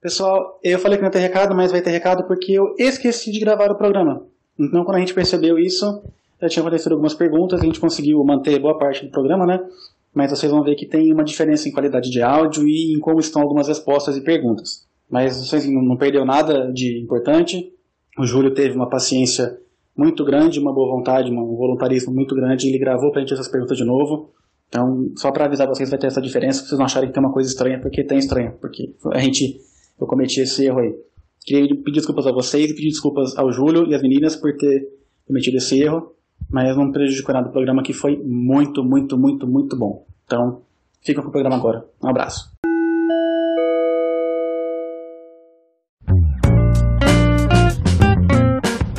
Pessoal, eu falei que não ter recado, mas vai ter recado porque eu esqueci de gravar o programa. Então, quando a gente percebeu isso, já tinha acontecido algumas perguntas, a gente conseguiu manter boa parte do programa, né? Mas vocês vão ver que tem uma diferença em qualidade de áudio e em como estão algumas respostas e perguntas. Mas vocês não perdeu nada de importante. O Júlio teve uma paciência muito grande, uma boa vontade, um voluntarismo muito grande, ele gravou pra gente essas perguntas de novo. Então, só para avisar vocês, vai ter essa diferença, pra vocês não acharem que tem uma coisa estranha, porque tem estranha, porque a gente eu cometi esse erro aí. Queria pedir desculpas a vocês e pedir desculpas ao Júlio e às meninas por ter cometido esse erro, mas não prejudicou nada do programa que foi muito, muito, muito, muito bom. Então, fica com o programa agora. Um abraço.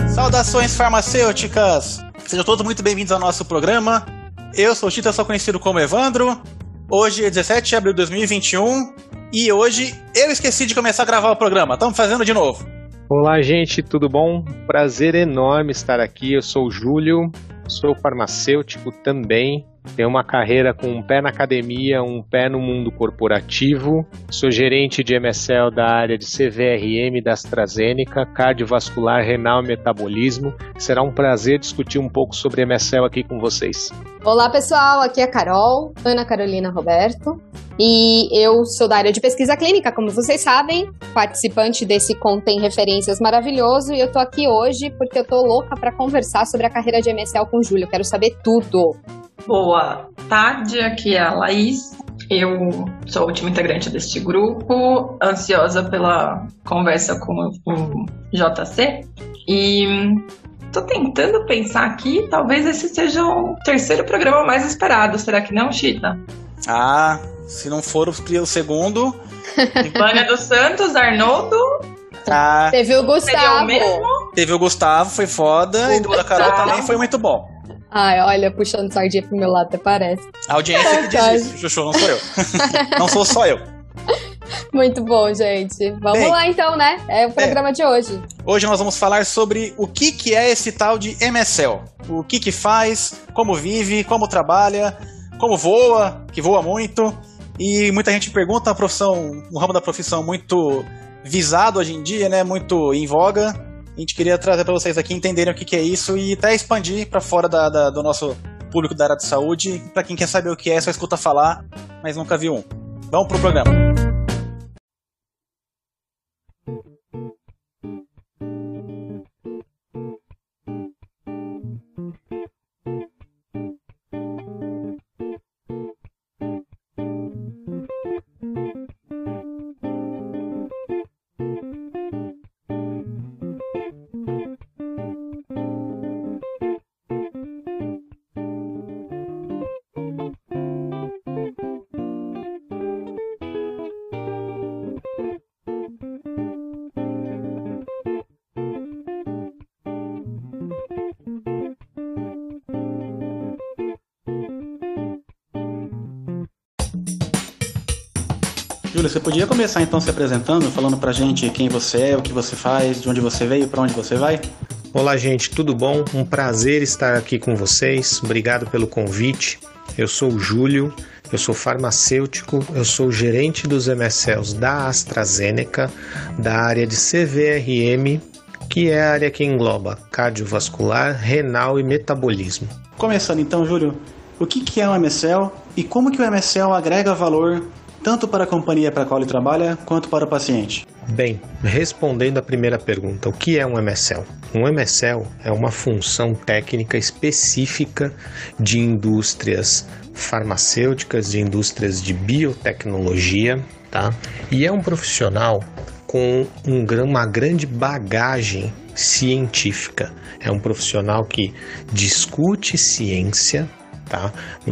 Saudações farmacêuticas! Sejam todos muito bem-vindos ao nosso programa. Eu sou o Tita, sou conhecido como Evandro. Hoje é 17 de abril de 2021 e hoje eu esqueci de começar a gravar o programa. Estamos fazendo de novo. Olá, gente, tudo bom? Prazer enorme estar aqui. Eu sou o Júlio, sou farmacêutico também tenho uma carreira com um pé na academia, um pé no mundo corporativo. Sou gerente de MSL da área de CVRM da AstraZeneca, cardiovascular, renal e metabolismo. Será um prazer discutir um pouco sobre MSL aqui com vocês. Olá, pessoal. Aqui é a Carol, Ana Carolina Roberto. E eu sou da área de pesquisa clínica, como vocês sabem, participante desse Contém Referências maravilhoso. E eu tô aqui hoje porque eu tô louca para conversar sobre a carreira de MSL com o Júlio. Quero saber tudo. Boa tarde, aqui é a Laís. Eu sou a última integrante deste grupo, ansiosa pela conversa com o JC. E tô tentando pensar aqui, talvez esse seja o terceiro programa mais esperado. Será que não, Chita? Ah, se não for o segundo. Vânia dos Santos, Arnoldo. Ah, Teve o Gustavo. Teve o Gustavo, foi foda. O e do da Carol também foi muito bom. Ai, olha, puxando sardinha pro meu lado, até parece. A audiência que diz isso, Chuchu, não sou eu. não sou só eu. Muito bom, gente. Vamos Bem, lá então, né? É o programa é, de hoje. Hoje nós vamos falar sobre o que, que é esse tal de MSL. O que que faz, como vive, como trabalha, como voa, que voa muito. E muita gente pergunta a profissão, o ramo da profissão muito visado hoje em dia, né? Muito em voga. A gente queria trazer para vocês aqui entenderem o que, que, é isso e até expandir para fora da, da, do nosso público da área de saúde. Para quem quer saber o que é, só escuta falar, mas nunca viu um. Vamos pro programa. Júlia, você podia começar então se apresentando, falando pra gente quem você é, o que você faz, de onde você veio, para onde você vai? Olá, gente, tudo bom? Um prazer estar aqui com vocês. Obrigado pelo convite. Eu sou o Júlio, eu sou farmacêutico, eu sou gerente dos MSLs da AstraZeneca, da área de CVRM, que é a área que engloba cardiovascular, renal e metabolismo. Começando então, Júlio, o que é o MSL e como que o MSL agrega valor tanto para a companhia para a qual ele trabalha quanto para o paciente? Bem, respondendo à primeira pergunta, o que é um MSL? Um MSL é uma função técnica específica de indústrias farmacêuticas, de indústrias de biotecnologia, tá? E é um profissional com um, uma grande bagagem científica. É um profissional que discute ciência, tá?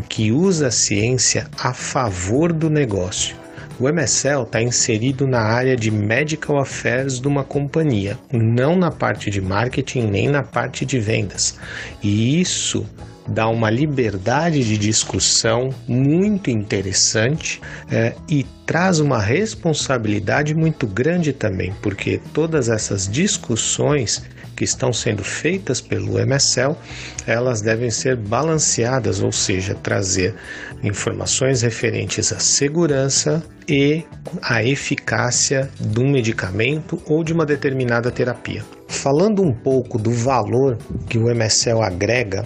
que usa a ciência a favor do negócio. O MSL está inserido na área de Medical Affairs de uma companhia, não na parte de marketing nem na parte de vendas. E isso dá uma liberdade de discussão muito interessante é, e traz uma responsabilidade muito grande também, porque todas essas discussões que estão sendo feitas pelo MSL, elas devem ser balanceadas, ou seja, trazer informações referentes à segurança e à eficácia de um medicamento ou de uma determinada terapia. Falando um pouco do valor que o MSL agrega,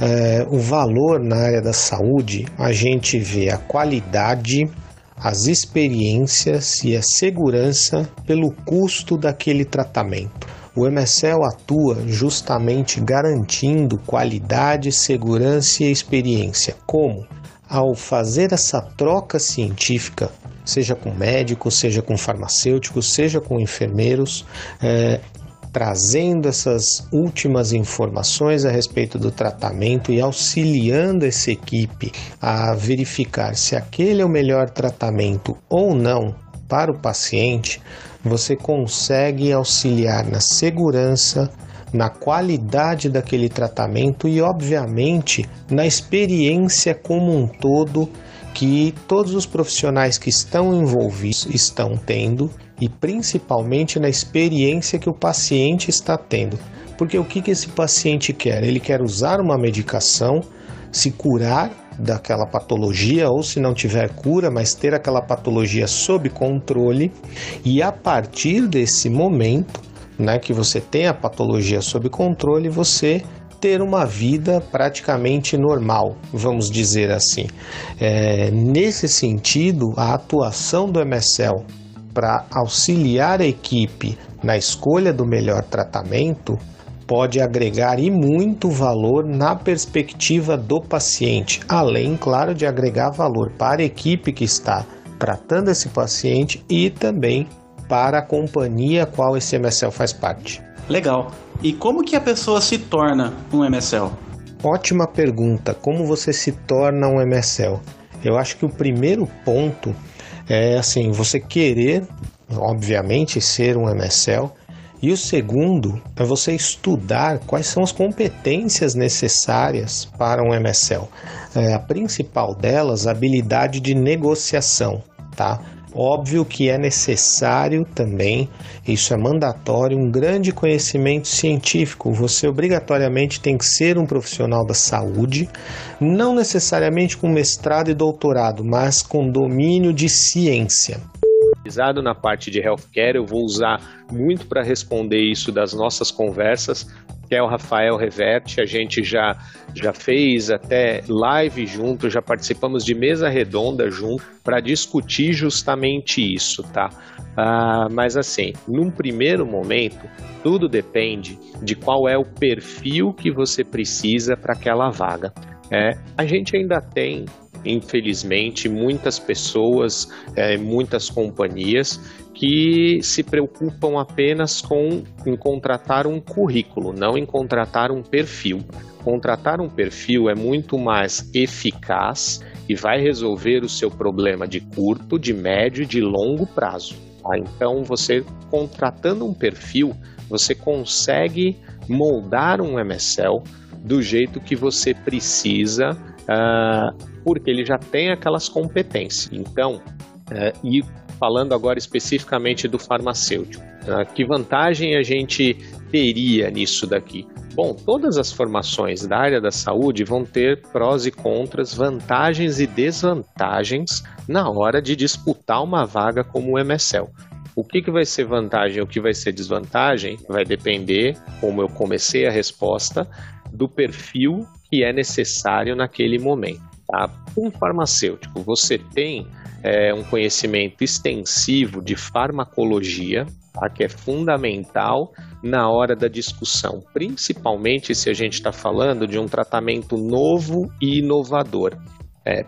é, o valor na área da saúde, a gente vê a qualidade, as experiências e a segurança pelo custo daquele tratamento. O MSL atua justamente garantindo qualidade, segurança e experiência. Como? Ao fazer essa troca científica, seja com médicos, seja com farmacêuticos, seja com enfermeiros, é, trazendo essas últimas informações a respeito do tratamento e auxiliando essa equipe a verificar se aquele é o melhor tratamento ou não para o paciente, você consegue auxiliar na segurança, na qualidade daquele tratamento e, obviamente, na experiência como um todo que todos os profissionais que estão envolvidos estão tendo e principalmente na experiência que o paciente está tendo. Porque o que, que esse paciente quer? Ele quer usar uma medicação, se curar daquela patologia, ou se não tiver cura, mas ter aquela patologia sob controle, e a partir desse momento, né, que você tem a patologia sob controle, você ter uma vida praticamente normal, vamos dizer assim. É, nesse sentido, a atuação do MSL para auxiliar a equipe na escolha do melhor tratamento pode agregar e muito valor na perspectiva do paciente, além, claro, de agregar valor para a equipe que está tratando esse paciente e também para a companhia a qual esse MSL faz parte. Legal. E como que a pessoa se torna um MSL? Ótima pergunta. Como você se torna um MSL? Eu acho que o primeiro ponto é assim, você querer, obviamente, ser um MSL e o segundo é você estudar quais são as competências necessárias para um MSL. É, a principal delas, a habilidade de negociação, tá? Óbvio que é necessário também, isso é mandatório, um grande conhecimento científico. Você obrigatoriamente tem que ser um profissional da saúde, não necessariamente com mestrado e doutorado, mas com domínio de ciência especializado na parte de healthcare, eu vou usar muito para responder isso das nossas conversas, que é o Rafael Reverte. A gente já, já fez até live junto, já participamos de mesa redonda junto para discutir justamente isso, tá? Ah, mas assim, num primeiro momento, tudo depende de qual é o perfil que você precisa para aquela vaga. É, a gente ainda tem infelizmente, muitas pessoas, é, muitas companhias que se preocupam apenas com em contratar um currículo, não em contratar um perfil. Contratar um perfil é muito mais eficaz e vai resolver o seu problema de curto, de médio e de longo prazo. Tá? Então, você contratando um perfil, você consegue moldar um MSL do jeito que você precisa uh, porque ele já tem aquelas competências. Então, uh, e falando agora especificamente do farmacêutico, uh, que vantagem a gente teria nisso daqui? Bom, todas as formações da área da saúde vão ter prós e contras, vantagens e desvantagens na hora de disputar uma vaga como o MSL. O que, que vai ser vantagem o que vai ser desvantagem vai depender, como eu comecei a resposta, do perfil que é necessário naquele momento. Tá? Um farmacêutico, você tem é, um conhecimento extensivo de farmacologia, tá? que é fundamental na hora da discussão, principalmente se a gente está falando de um tratamento novo e inovador. É,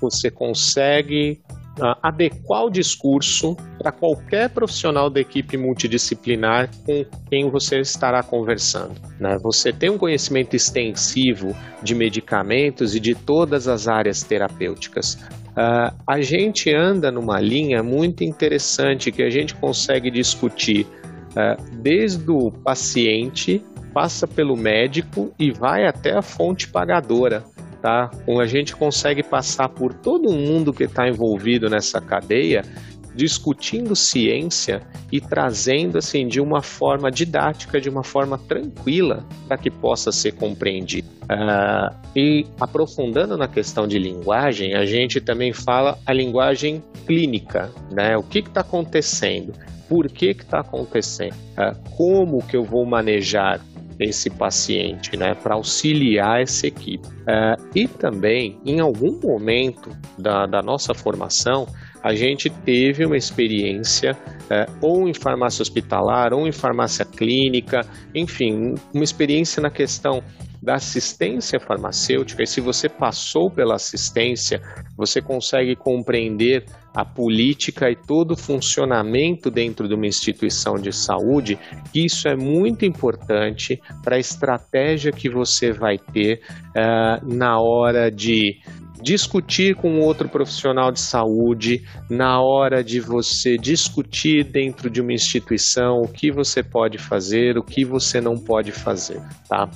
você consegue uh, adequar o discurso para qualquer profissional da equipe multidisciplinar com quem você estará conversando. Né? Você tem um conhecimento extensivo de medicamentos e de todas as áreas terapêuticas. Uh, a gente anda numa linha muito interessante que a gente consegue discutir uh, desde o paciente passa pelo médico e vai até a fonte pagadora. Tá? A gente consegue passar por todo mundo que está envolvido nessa cadeia discutindo ciência e trazendo assim de uma forma didática, de uma forma tranquila, para que possa ser compreendido. Uh, e aprofundando na questão de linguagem, a gente também fala a linguagem clínica, né? O que está acontecendo? Por que está acontecendo? Uh, como que eu vou manejar esse paciente, né, para auxiliar essa equipe. Uh, e também, em algum momento da, da nossa formação, a gente teve uma experiência é, ou em farmácia hospitalar, ou em farmácia clínica, enfim, uma experiência na questão da assistência farmacêutica. E se você passou pela assistência, você consegue compreender a política e todo o funcionamento dentro de uma instituição de saúde, isso é muito importante para a estratégia que você vai ter uh, na hora de discutir com outro profissional de saúde, na hora de você discutir dentro de uma instituição o que você pode fazer, o que você não pode fazer, tá?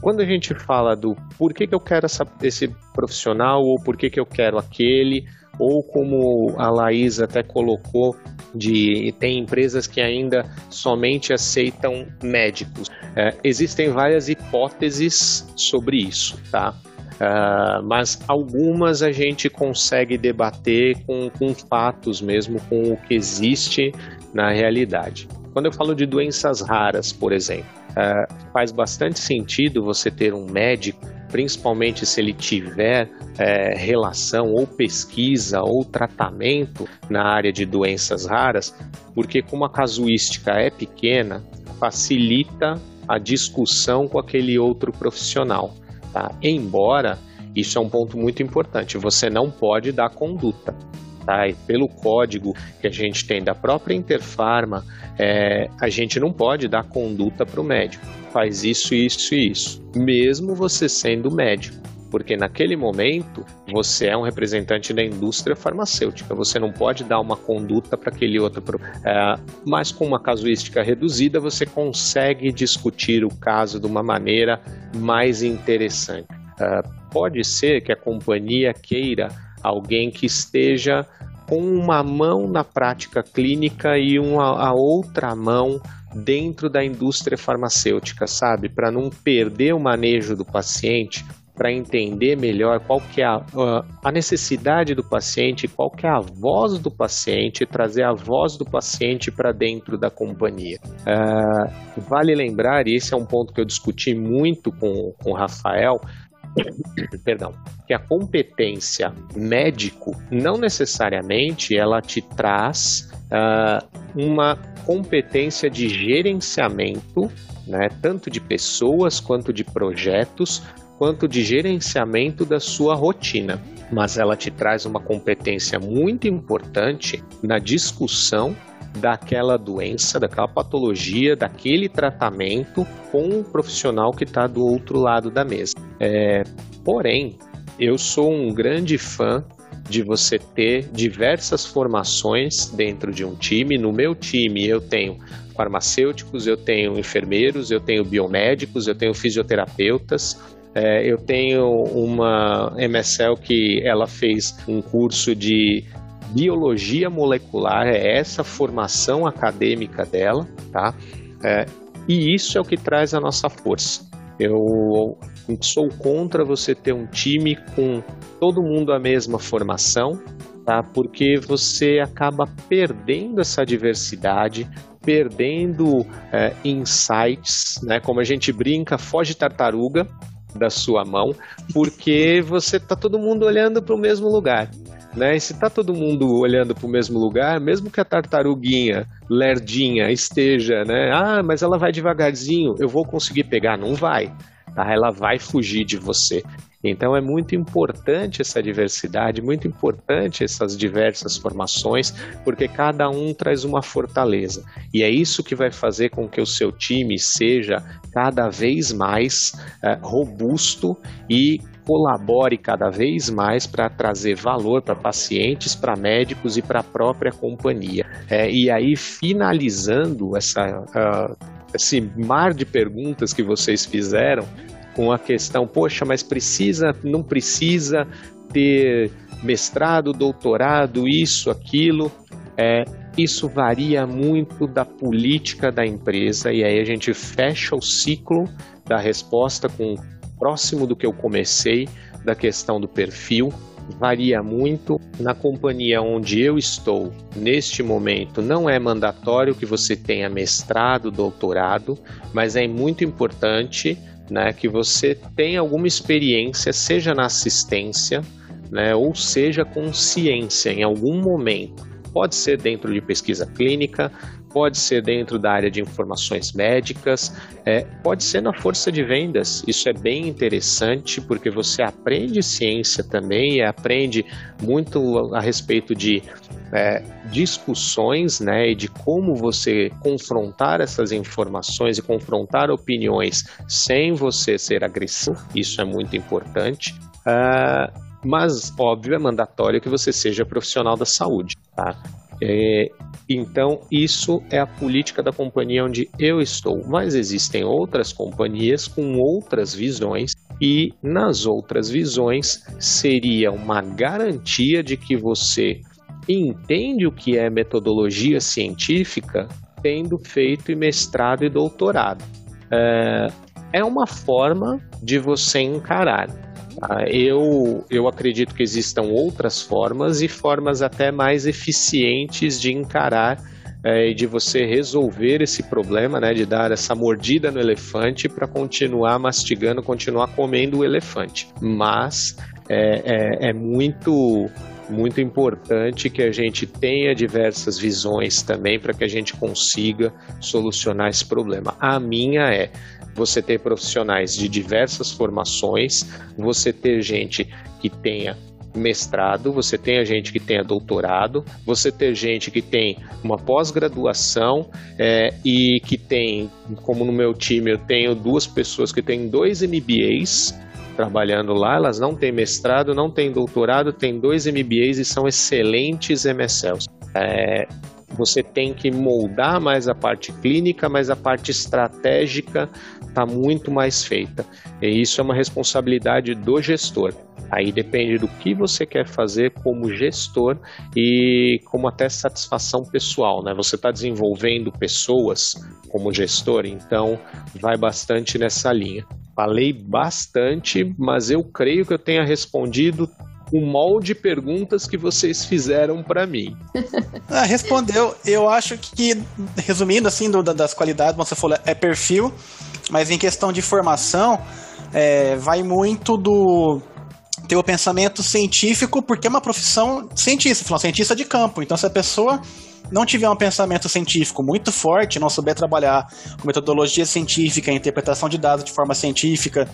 Quando a gente fala do por que, que eu quero essa, esse profissional ou por que, que eu quero aquele, ou como a Laís até colocou, de tem empresas que ainda somente aceitam médicos. É, existem várias hipóteses sobre isso, tá? Uh, mas algumas a gente consegue debater com, com fatos mesmo, com o que existe na realidade. Quando eu falo de doenças raras, por exemplo, uh, faz bastante sentido você ter um médico, principalmente se ele tiver uh, relação ou pesquisa ou tratamento na área de doenças raras, porque como a casuística é pequena, facilita a discussão com aquele outro profissional. Tá? Embora isso é um ponto muito importante, você não pode dar conduta. Pelo código que a gente tem da própria Interfarma, é, a gente não pode dar conduta para o médico. Faz isso, isso e isso, mesmo você sendo médico porque naquele momento você é um representante da indústria farmacêutica, você não pode dar uma conduta para aquele outro. É, mas com uma casuística reduzida, você consegue discutir o caso de uma maneira mais interessante. É, pode ser que a companhia queira alguém que esteja com uma mão na prática clínica e uma, a outra mão dentro da indústria farmacêutica, sabe? Para não perder o manejo do paciente, para entender melhor qual que é a, a, necessidade do paciente, qual que é a voz do paciente, trazer a voz do paciente para dentro da companhia. Uh, vale lembrar, e esse é um ponto que eu discuti muito com, com o Rafael, perdão, que a competência médico não necessariamente ela te traz uh, uma competência de gerenciamento, né, tanto de pessoas quanto de projetos, quanto de gerenciamento da sua rotina, mas ela te traz uma competência muito importante na discussão daquela doença, daquela patologia, daquele tratamento com o profissional que está do outro lado da mesa. É, porém, eu sou um grande fã de você ter diversas formações dentro de um time. No meu time, eu tenho farmacêuticos, eu tenho enfermeiros, eu tenho biomédicos, eu tenho fisioterapeutas, é, eu tenho uma MSL que ela fez um curso de biologia molecular, é essa formação acadêmica dela, tá? É, e isso é o que traz a nossa força. Eu sou contra você ter um time com todo mundo a mesma formação, tá? Porque você acaba perdendo essa diversidade, perdendo é, insights, né? Como a gente brinca, foge tartaruga, da sua mão, porque você tá todo mundo olhando para o mesmo lugar. Né? E se tá todo mundo olhando para o mesmo lugar, mesmo que a tartaruguinha lerdinha esteja, né? Ah, mas ela vai devagarzinho, eu vou conseguir pegar? Não vai. Tá? Ela vai fugir de você. Então é muito importante essa diversidade, muito importante essas diversas formações, porque cada um traz uma fortaleza. E é isso que vai fazer com que o seu time seja cada vez mais é, robusto e colabore cada vez mais para trazer valor para pacientes, para médicos e para a própria companhia. É, e aí, finalizando essa, uh, esse mar de perguntas que vocês fizeram com a questão, poxa, mas precisa, não precisa ter mestrado, doutorado, isso, aquilo. É, isso varia muito da política da empresa e aí a gente fecha o ciclo da resposta com próximo do que eu comecei da questão do perfil. Varia muito. Na companhia onde eu estou, neste momento, não é mandatório que você tenha mestrado, doutorado, mas é muito importante né, que você tenha alguma experiência, seja na assistência, né, ou seja com ciência em algum momento. Pode ser dentro de pesquisa clínica, pode ser dentro da área de informações médicas, é, pode ser na força de vendas. Isso é bem interessante porque você aprende ciência também aprende muito a respeito de é, discussões né, e de como você confrontar essas informações e confrontar opiniões sem você ser agressivo. Isso é muito importante. Uh, mas óbvio é mandatório que você seja profissional da saúde, tá? É, então, isso é a política da companhia onde eu estou. Mas existem outras companhias com outras visões, e nas outras visões seria uma garantia de que você entende o que é metodologia científica, tendo feito mestrado e doutorado. É, é uma forma de você encarar. Ah, eu, eu acredito que existam outras formas e formas até mais eficientes de encarar é, e de você resolver esse problema, né, de dar essa mordida no elefante para continuar mastigando, continuar comendo o elefante. Mas é, é, é muito muito importante que a gente tenha diversas visões também para que a gente consiga solucionar esse problema. A minha é você ter profissionais de diversas formações, você ter gente que tenha mestrado, você tem a gente que tenha doutorado, você ter gente que tem uma pós-graduação é, e que tem, como no meu time, eu tenho duas pessoas que têm dois MBAs trabalhando lá, elas não têm mestrado, não têm doutorado, têm dois MBAs e são excelentes MSLs. É, você tem que moldar mais a parte clínica, mas a parte estratégica está muito mais feita. E isso é uma responsabilidade do gestor. Aí depende do que você quer fazer como gestor e como até satisfação pessoal, né? Você está desenvolvendo pessoas como gestor, então vai bastante nessa linha. Falei bastante, mas eu creio que eu tenha respondido o molde de perguntas que vocês fizeram para mim. Ah, respondeu. Eu acho que, resumindo assim, do, das qualidades, você falou, é perfil, mas em questão de formação, é, vai muito do ter o pensamento científico, porque é uma profissão científica, uma cientista de campo. Então, se a pessoa não tiver um pensamento científico muito forte, não souber trabalhar com metodologia científica, interpretação de dados de forma científica,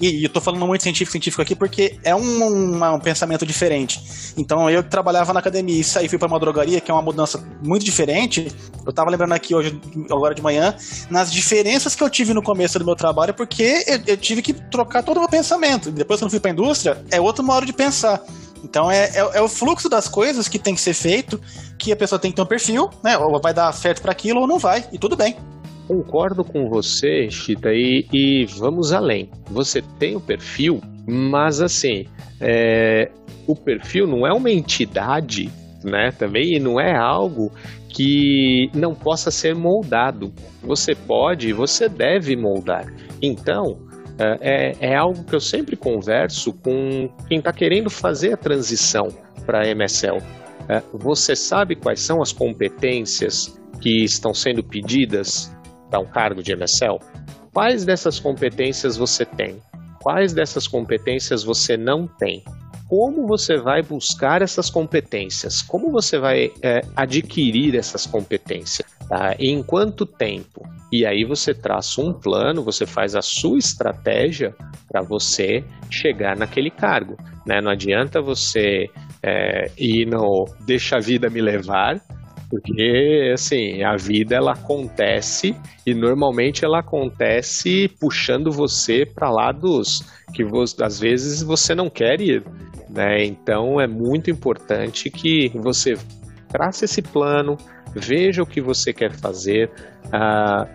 e, e eu tô falando muito científico, científico aqui porque é um, um pensamento diferente. Então, eu trabalhava na academia e saí fui para uma drogaria, que é uma mudança muito diferente. Eu tava lembrando aqui hoje, agora de manhã, nas diferenças que eu tive no começo do meu trabalho, porque eu, eu tive que trocar todo o meu pensamento. Depois que eu fui para a indústria, é outro modo de pensar. Então é, é, é, o fluxo das coisas que tem que ser feito, que a pessoa tem que ter um perfil, né? Ou vai dar certo para aquilo ou não vai, e tudo bem. Concordo com você, Chita, e, e vamos além. Você tem o perfil, mas assim, é, o perfil não é uma entidade, né? Também não é algo que não possa ser moldado. Você pode, você deve moldar. Então, é, é, é algo que eu sempre converso com quem está querendo fazer a transição para a MSL. É, você sabe quais são as competências que estão sendo pedidas para um cargo de MSL? Quais dessas competências você tem? Quais dessas competências você não tem? Como você vai buscar essas competências? Como você vai é, adquirir essas competências? Tá? Em quanto tempo? E aí você traça um plano, você faz a sua estratégia para você chegar naquele cargo. Né? Não adianta você é, ir no deixa a vida me levar, porque, assim, a vida ela acontece e normalmente ela acontece puxando você para lados que você, às vezes você não quer ir, né? Então é muito importante que você trace esse plano, veja o que você quer fazer, uh,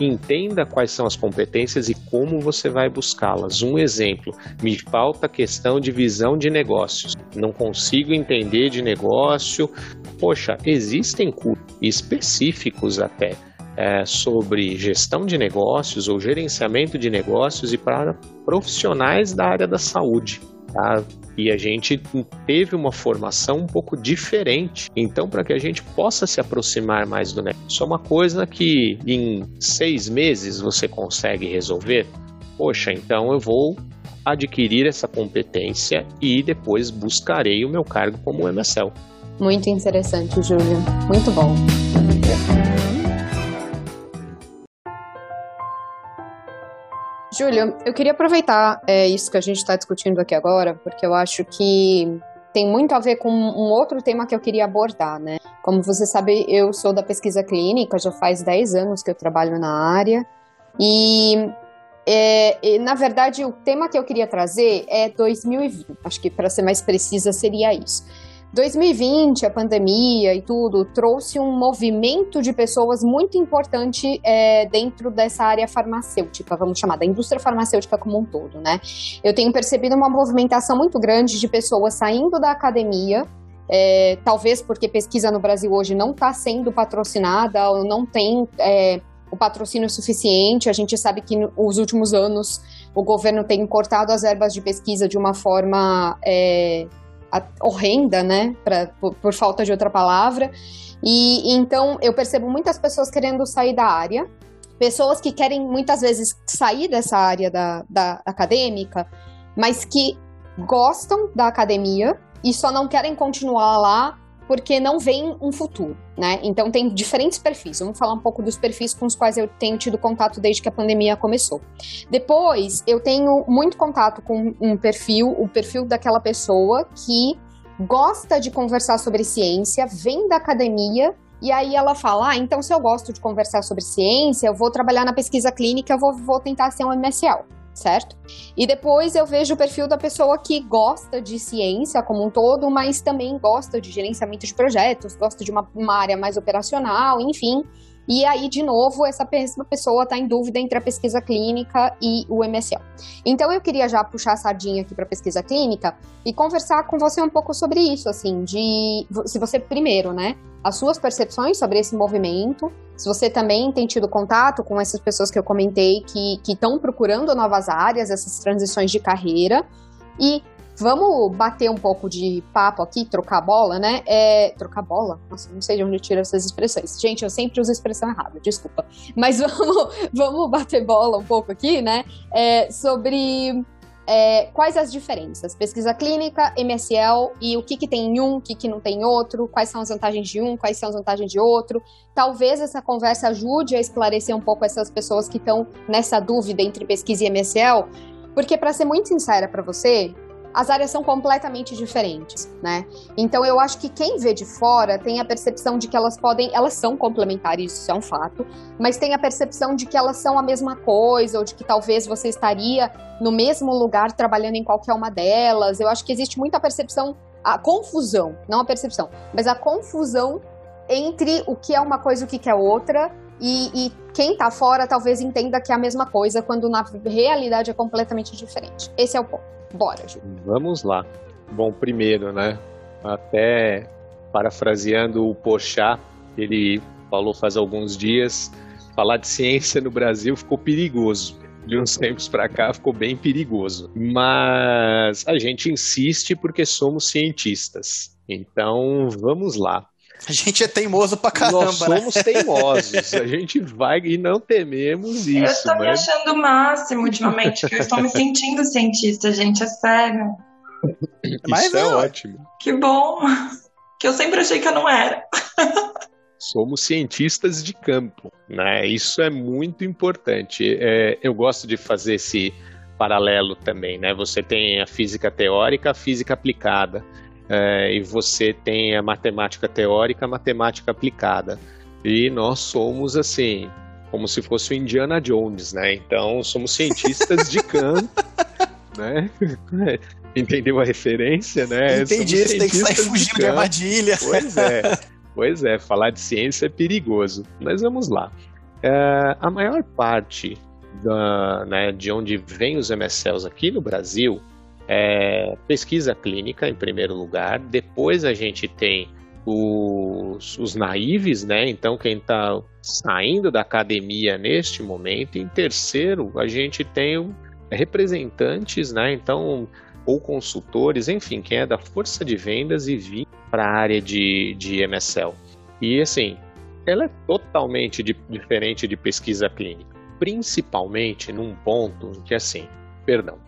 entenda quais são as competências e como você vai buscá-las. Um exemplo, me falta a questão de visão de negócios. Não consigo entender de negócio. Poxa, existem cursos específicos até é, sobre gestão de negócios ou gerenciamento de negócios e para profissionais da área da saúde. Tá? E a gente teve uma formação um pouco diferente. Então, para que a gente possa se aproximar mais do negócio, isso é uma coisa que em seis meses você consegue resolver. Poxa, então eu vou adquirir essa competência e depois buscarei o meu cargo como MSL. Muito interessante, Júlio. Muito bom. Júlio, eu queria aproveitar é, isso que a gente está discutindo aqui agora, porque eu acho que tem muito a ver com um outro tema que eu queria abordar, né? Como você sabe, eu sou da pesquisa clínica, já faz 10 anos que eu trabalho na área, e, é, e na verdade o tema que eu queria trazer é 2020, acho que para ser mais precisa seria isso. 2020, a pandemia e tudo, trouxe um movimento de pessoas muito importante é, dentro dessa área farmacêutica, vamos chamar, da indústria farmacêutica como um todo, né? Eu tenho percebido uma movimentação muito grande de pessoas saindo da academia, é, talvez porque pesquisa no Brasil hoje não está sendo patrocinada ou não tem é, o patrocínio suficiente. A gente sabe que nos últimos anos o governo tem cortado as verbas de pesquisa de uma forma é, horrenda, né? Pra, por, por, falta de outra palavra. E então eu percebo muitas pessoas querendo sair da área, pessoas que querem muitas vezes sair dessa área da, da acadêmica, mas que gostam da academia e só não querem continuar lá porque não vem um futuro, né? Então tem diferentes perfis. Vamos falar um pouco dos perfis com os quais eu tenho tido contato desde que a pandemia começou. Depois, eu tenho muito contato com um perfil, o perfil daquela pessoa que gosta de conversar sobre ciência, vem da academia e aí ela fala: ah, então se eu gosto de conversar sobre ciência, eu vou trabalhar na pesquisa clínica, eu vou, vou tentar ser um MSL certo? E depois eu vejo o perfil da pessoa que gosta de ciência como um todo, mas também gosta de gerenciamento de projetos, gosta de uma, uma área mais operacional, enfim. E aí, de novo, essa mesma pessoa está em dúvida entre a pesquisa clínica e o MSL. Então, eu queria já puxar a sardinha aqui para pesquisa clínica e conversar com você um pouco sobre isso, assim, de se você primeiro, né, as suas percepções sobre esse movimento, se você também tem tido contato com essas pessoas que eu comentei que estão procurando novas áreas, essas transições de carreira, e Vamos bater um pouco de papo aqui, trocar bola, né? É, trocar bola? Nossa, não sei de onde tira essas expressões. Gente, eu sempre uso a expressão errada, desculpa. Mas vamos, vamos bater bola um pouco aqui, né? É, sobre é, quais as diferenças? Pesquisa clínica, MSL e o que, que tem em um, o que, que não tem em outro, quais são as vantagens de um, quais são as vantagens de outro. Talvez essa conversa ajude a esclarecer um pouco essas pessoas que estão nessa dúvida entre pesquisa e MSL, porque, para ser muito sincera para você, as áreas são completamente diferentes, né? Então eu acho que quem vê de fora tem a percepção de que elas podem, elas são complementares, isso é um fato, mas tem a percepção de que elas são a mesma coisa ou de que talvez você estaria no mesmo lugar trabalhando em qualquer uma delas. Eu acho que existe muita percepção, a confusão, não a percepção, mas a confusão entre o que é uma coisa e o que é outra. E, e quem tá fora talvez entenda que é a mesma coisa, quando na realidade é completamente diferente. Esse é o ponto. Bora, Ju. Vamos lá. Bom, primeiro, né? Até parafraseando o Porchat, ele falou faz alguns dias, falar de ciência no Brasil ficou perigoso. De uns tempos para cá ficou bem perigoso. Mas a gente insiste porque somos cientistas. Então, vamos lá. A gente é teimoso pra caramba. Nós né? somos né? teimosos. A gente vai e não tememos isso. Eu estou né? me achando o máximo ultimamente, que eu estou me sentindo cientista, gente, é sério. Mas isso é, é ótimo. Que bom. Que eu sempre achei que eu não era. Somos cientistas de campo, né? Isso é muito importante. É, eu gosto de fazer esse paralelo também, né? Você tem a física teórica, a física aplicada é, e você tem a matemática teórica, a matemática aplicada. E nós somos assim, como se fosse o Indiana Jones, né? Então somos cientistas de campo, né? Entendeu a referência, né? Entendi, você tem que sair fugindo de, de armadilha. Pois é, pois é, falar de ciência é perigoso. Mas vamos lá. É, a maior parte da, né, de onde vem os MSLs aqui no Brasil é pesquisa clínica, em primeiro lugar. Depois a gente tem os, os naives, né? Então, quem está saindo da academia neste momento. Em terceiro, a gente tem representantes, né? Então, ou consultores, enfim, quem é da força de vendas e vir para a área de, de MSL. E assim, ela é totalmente de, diferente de pesquisa clínica, principalmente num ponto que assim, perdão,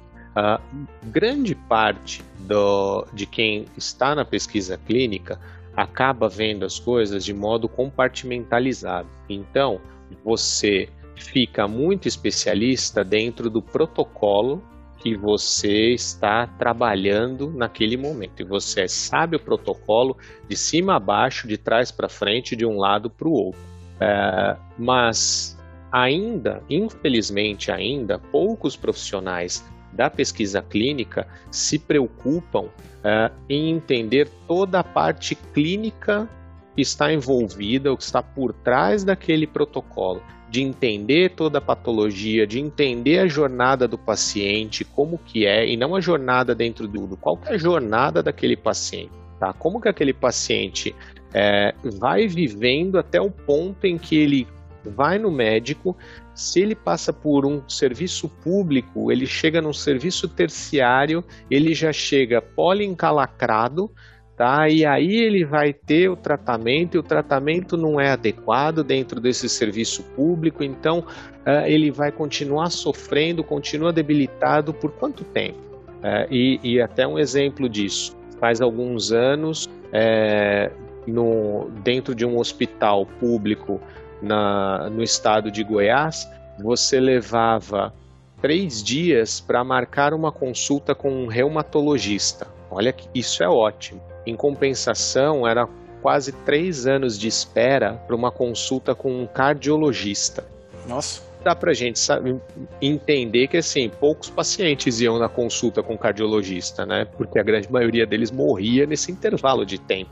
grande parte do, de quem está na pesquisa clínica acaba vendo as coisas de modo compartimentalizado. Então, você fica muito especialista dentro do protocolo que você está trabalhando naquele momento. E você sabe o protocolo de cima a baixo, de trás para frente, de um lado para o outro. É, mas ainda, infelizmente ainda, poucos profissionais da pesquisa clínica se preocupam uh, em entender toda a parte clínica que está envolvida, o que está por trás daquele protocolo, de entender toda a patologia, de entender a jornada do paciente, como que é, e não a jornada dentro do qual é a jornada daquele paciente, tá? Como que aquele paciente é, vai vivendo até o ponto em que ele vai no médico se ele passa por um serviço público, ele chega num serviço terciário, ele já chega poliencalacrado, tá? E aí ele vai ter o tratamento, e o tratamento não é adequado dentro desse serviço público, então uh, ele vai continuar sofrendo, continua debilitado por quanto tempo? Uh, e, e, até um exemplo disso, faz alguns anos, é, no, dentro de um hospital público na, no estado de Goiás, você levava três dias para marcar uma consulta com um reumatologista. Olha que isso é ótimo. Em compensação, era quase três anos de espera para uma consulta com um cardiologista. Nossa. Dá para a gente sabe, entender que assim poucos pacientes iam na consulta com cardiologista, né? Porque a grande maioria deles morria nesse intervalo de tempo.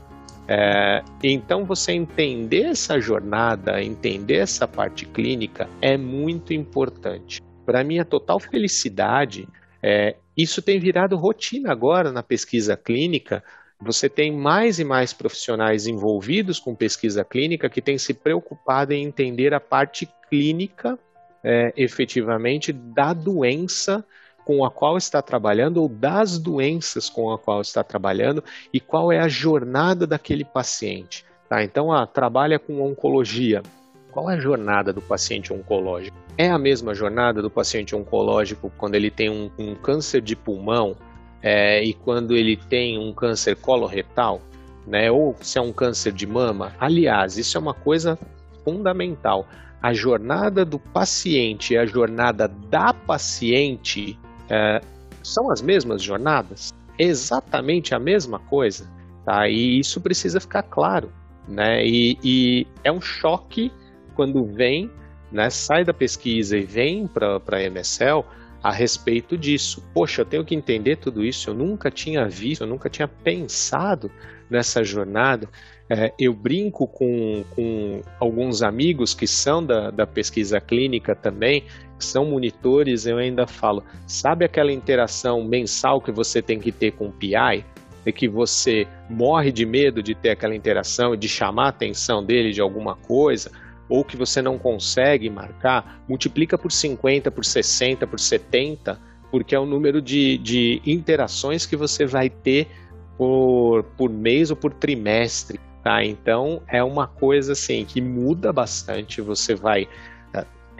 É, então, você entender essa jornada, entender essa parte clínica é muito importante. Para minha total felicidade, é, isso tem virado rotina agora na pesquisa clínica. Você tem mais e mais profissionais envolvidos com pesquisa clínica que têm se preocupado em entender a parte clínica é, efetivamente da doença com a qual está trabalhando ou das doenças com a qual está trabalhando e qual é a jornada daquele paciente. Tá? Então, ah, trabalha com oncologia. Qual é a jornada do paciente oncológico? É a mesma jornada do paciente oncológico quando ele tem um, um câncer de pulmão é, e quando ele tem um câncer coloretal, né? ou se é um câncer de mama? Aliás, isso é uma coisa fundamental. A jornada do paciente e a jornada da paciente é, são as mesmas jornadas, exatamente a mesma coisa, tá? E isso precisa ficar claro, né? E, e é um choque quando vem, né? Sai da pesquisa e vem para a MSL a respeito disso. Poxa, eu tenho que entender tudo isso. Eu nunca tinha visto, eu nunca tinha pensado nessa jornada. É, eu brinco com, com alguns amigos que são da, da pesquisa clínica também, que são monitores, eu ainda falo, sabe aquela interação mensal que você tem que ter com o PI? É que você morre de medo de ter aquela interação e de chamar a atenção dele de alguma coisa, ou que você não consegue marcar, multiplica por 50, por 60, por 70, porque é o número de, de interações que você vai ter por, por mês ou por trimestre. Tá? Então é uma coisa assim que muda bastante. Você vai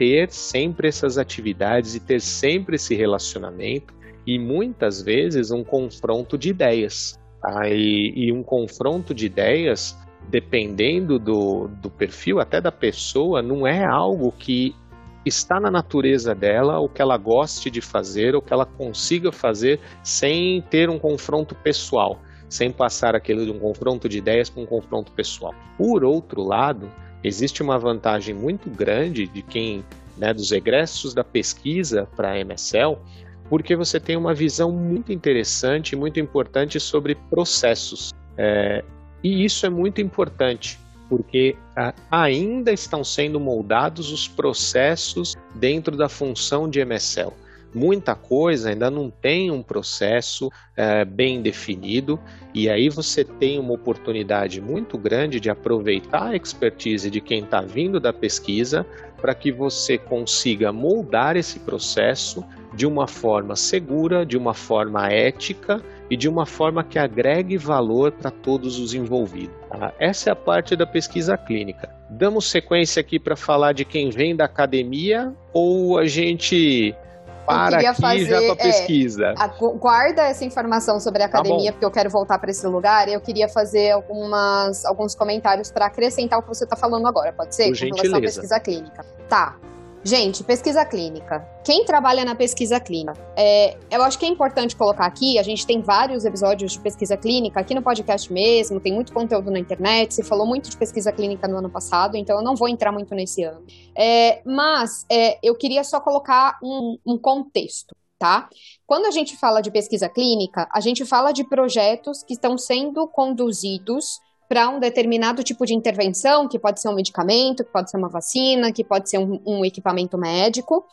ter sempre essas atividades e ter sempre esse relacionamento e muitas vezes um confronto de ideias. Tá? E, e um confronto de ideias, dependendo do, do perfil até da pessoa, não é algo que está na natureza dela, o que ela goste de fazer, o que ela consiga fazer sem ter um confronto pessoal sem passar aquilo de um confronto de ideias para um confronto pessoal. Por outro lado, existe uma vantagem muito grande de quem, né, dos egressos da pesquisa para a MSL, porque você tem uma visão muito interessante muito importante sobre processos. É, e isso é muito importante, porque ainda estão sendo moldados os processos dentro da função de MSL muita coisa ainda não tem um processo é, bem definido, e aí você tem uma oportunidade muito grande de aproveitar a expertise de quem está vindo da pesquisa para que você consiga moldar esse processo de uma forma segura, de uma forma ética e de uma forma que agregue valor para todos os envolvidos. Tá? Essa é a parte da pesquisa clínica. Damos sequência aqui para falar de quem vem da academia ou a gente para aqui fazer, já com a pesquisa. É, a, guarda essa informação sobre a tá academia, tá porque eu quero voltar para esse lugar. Eu queria fazer algumas, alguns comentários para acrescentar o que você está falando agora, pode ser? Por com gentileza. relação à pesquisa clínica. Tá. Gente, pesquisa clínica. Quem trabalha na pesquisa clínica? É, eu acho que é importante colocar aqui, a gente tem vários episódios de pesquisa clínica aqui no podcast mesmo, tem muito conteúdo na internet, se falou muito de pesquisa clínica no ano passado, então eu não vou entrar muito nesse ano. É, mas é, eu queria só colocar um, um contexto. Tá? Quando a gente fala de pesquisa clínica, a gente fala de projetos que estão sendo conduzidos para um determinado tipo de intervenção, que pode ser um medicamento, que pode ser uma vacina, que pode ser um, um equipamento médico.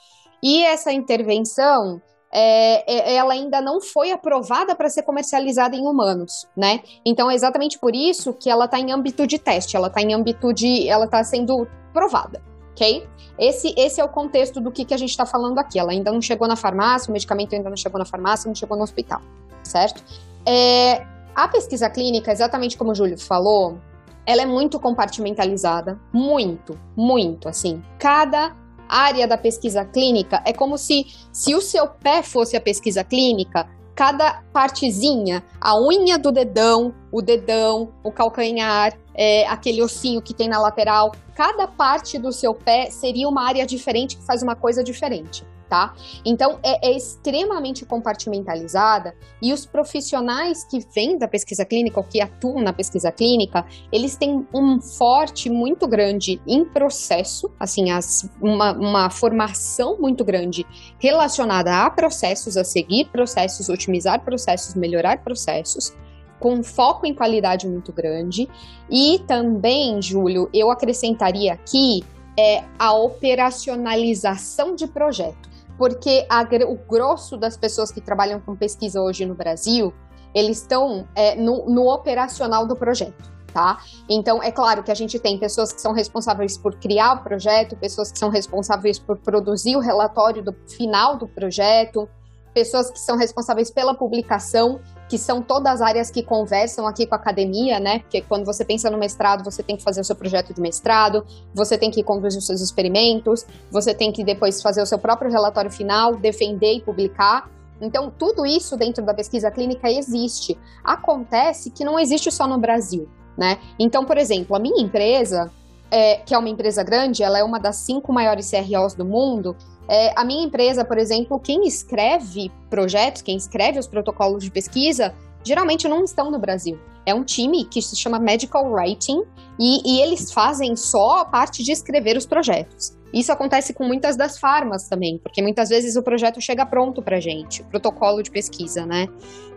E essa intervenção, é, é ela ainda não foi aprovada para ser comercializada em humanos, né? Então é exatamente por isso que ela está em âmbito de teste, ela está em âmbito de, ela está sendo provada, ok? Esse, esse é o contexto do que, que a gente está falando aqui. Ela ainda não chegou na farmácia, o medicamento ainda não chegou na farmácia, não chegou no hospital, certo? É, a pesquisa clínica, exatamente como o Júlio falou, ela é muito compartimentalizada, muito, muito, assim. Cada área da pesquisa clínica é como se, se o seu pé fosse a pesquisa clínica, cada partezinha, a unha do dedão, o dedão, o calcanhar, é, aquele ossinho que tem na lateral, cada parte do seu pé seria uma área diferente que faz uma coisa diferente tá? Então é, é, extremamente compartimentalizada e os profissionais que vêm da pesquisa clínica ou que atuam na pesquisa clínica, eles têm um forte muito grande em processo, assim, as, uma, uma formação muito grande relacionada a processos, a seguir processos, otimizar processos, melhorar processos com foco em qualidade muito grande. E também, Júlio, eu acrescentaria aqui é, a operacionalização de projeto porque a, o grosso das pessoas que trabalham com pesquisa hoje no Brasil, eles estão é, no, no operacional do projeto. Tá? Então, é claro que a gente tem pessoas que são responsáveis por criar o projeto, pessoas que são responsáveis por produzir o relatório do final do projeto, pessoas que são responsáveis pela publicação que são todas as áreas que conversam aqui com a academia, né? Porque quando você pensa no mestrado, você tem que fazer o seu projeto de mestrado, você tem que conduzir os seus experimentos, você tem que depois fazer o seu próprio relatório final, defender e publicar. Então, tudo isso dentro da pesquisa clínica existe. Acontece que não existe só no Brasil, né? Então, por exemplo, a minha empresa, é, que é uma empresa grande, ela é uma das cinco maiores CROs do mundo, é, a minha empresa, por exemplo, quem escreve projetos, quem escreve os protocolos de pesquisa, geralmente não estão no Brasil. É um time que se chama Medical Writing e, e eles fazem só a parte de escrever os projetos. Isso acontece com muitas das farmas também, porque muitas vezes o projeto chega pronto para gente, protocolo de pesquisa, né?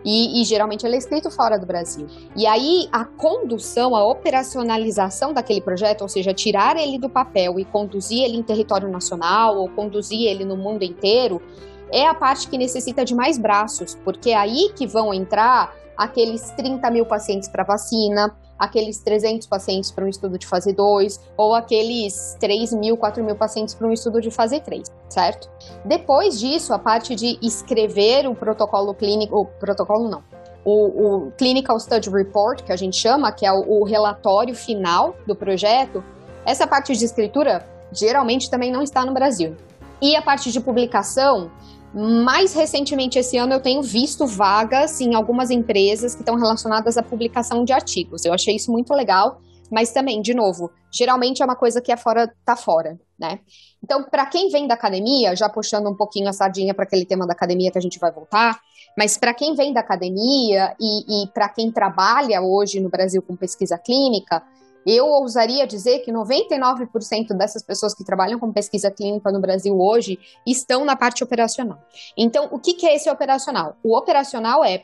E, e, geralmente ele é escrito fora do Brasil. E aí a condução, a operacionalização daquele projeto, ou seja, tirar ele do papel e conduzir ele em território nacional ou conduzir ele no mundo inteiro, é a parte que necessita de mais braços, porque é aí que vão entrar aqueles 30 mil pacientes para vacina, aqueles 300 pacientes para um estudo de fase 2, ou aqueles 3 mil, 4 mil pacientes para um estudo de fase 3, certo? Depois disso, a parte de escrever o protocolo clínico, o protocolo não, o, o, Clinical Study Report, que a gente chama, que é o, o, relatório final do projeto, essa parte de escritura geralmente também não está no Brasil. E a parte de publicação, mais recentemente esse ano eu tenho visto vagas em algumas empresas que estão relacionadas à publicação de artigos. Eu achei isso muito legal, mas também, de novo, geralmente é uma coisa que é fora, tá fora, né? Então, para quem vem da academia, já puxando um pouquinho a sardinha para aquele tema da academia que a gente vai voltar, mas para quem vem da academia e, e para quem trabalha hoje no Brasil com pesquisa clínica, eu ousaria dizer que 99% dessas pessoas que trabalham com pesquisa clínica no Brasil hoje estão na parte operacional. Então, o que, que é esse operacional? O operacional é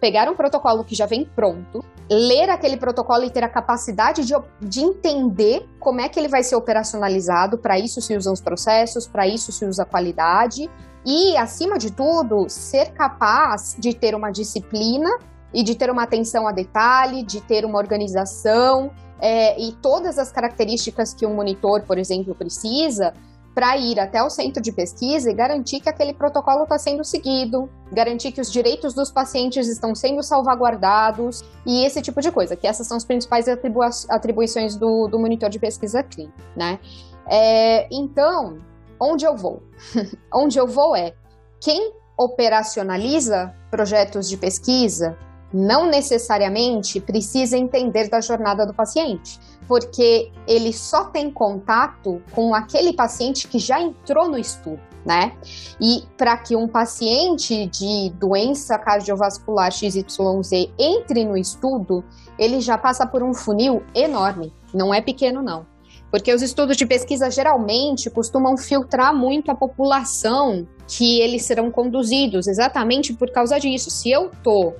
pegar um protocolo que já vem pronto, ler aquele protocolo e ter a capacidade de, de entender como é que ele vai ser operacionalizado. Para isso se usam os processos, para isso se usa a qualidade. E, acima de tudo, ser capaz de ter uma disciplina e de ter uma atenção a detalhe, de ter uma organização é, e todas as características que um monitor, por exemplo, precisa para ir até o centro de pesquisa e garantir que aquele protocolo está sendo seguido, garantir que os direitos dos pacientes estão sendo salvaguardados e esse tipo de coisa, que essas são as principais atribui atribuições do, do, monitor de pesquisa clínica, né? É, então, onde eu vou? onde eu vou é quem operacionaliza projetos de pesquisa não necessariamente precisa entender da jornada do paciente, porque ele só tem contato com aquele paciente que já entrou no estudo, né? E para que um paciente de doença cardiovascular XYZ entre no estudo, ele já passa por um funil enorme, não é pequeno não. Porque os estudos de pesquisa geralmente costumam filtrar muito a população que eles serão conduzidos, exatamente por causa disso. Se eu tô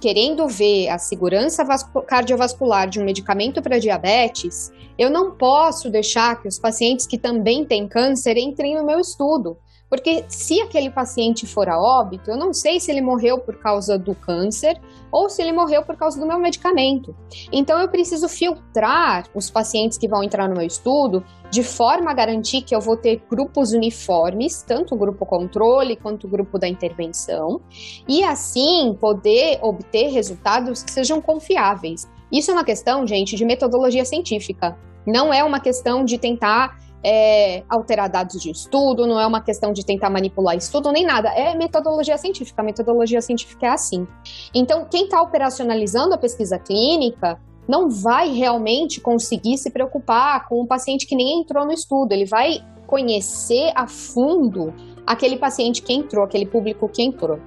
querendo ver a segurança cardiovascular de um medicamento para diabetes, eu não posso deixar que os pacientes que também têm câncer entrem no meu estudo. Porque se aquele paciente for a óbito, eu não sei se ele morreu por causa do câncer ou se ele morreu por causa do meu medicamento. Então eu preciso filtrar os pacientes que vão entrar no meu estudo de forma a garantir que eu vou ter grupos uniformes, tanto o grupo controle quanto o grupo da intervenção, e assim poder obter resultados que sejam confiáveis. Isso é uma questão, gente, de metodologia científica. Não é uma questão de tentar é, alterar dados de estudo, não é uma questão de tentar manipular estudo nem nada, é metodologia científica. A metodologia científica é assim. Então, quem está operacionalizando a pesquisa clínica não vai realmente conseguir se preocupar com um paciente que nem entrou no estudo, ele vai conhecer a fundo aquele paciente que entrou, aquele público que entrou.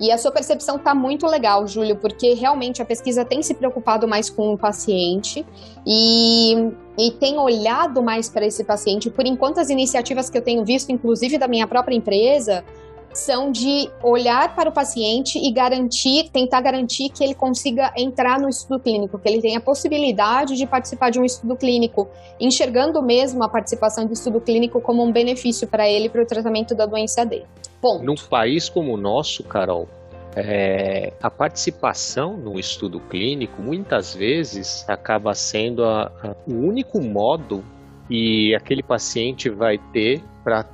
E a sua percepção está muito legal, Júlio, porque realmente a pesquisa tem se preocupado mais com o paciente e, e tem olhado mais para esse paciente. Por enquanto, as iniciativas que eu tenho visto, inclusive da minha própria empresa, são de olhar para o paciente e garantir, tentar garantir que ele consiga entrar no estudo clínico, que ele tenha a possibilidade de participar de um estudo clínico, enxergando mesmo a participação do estudo clínico como um benefício para ele para o tratamento da doença dele. Ponto. Num país como o nosso, Carol, é, a participação no estudo clínico muitas vezes acaba sendo a, a, o único modo que aquele paciente vai ter para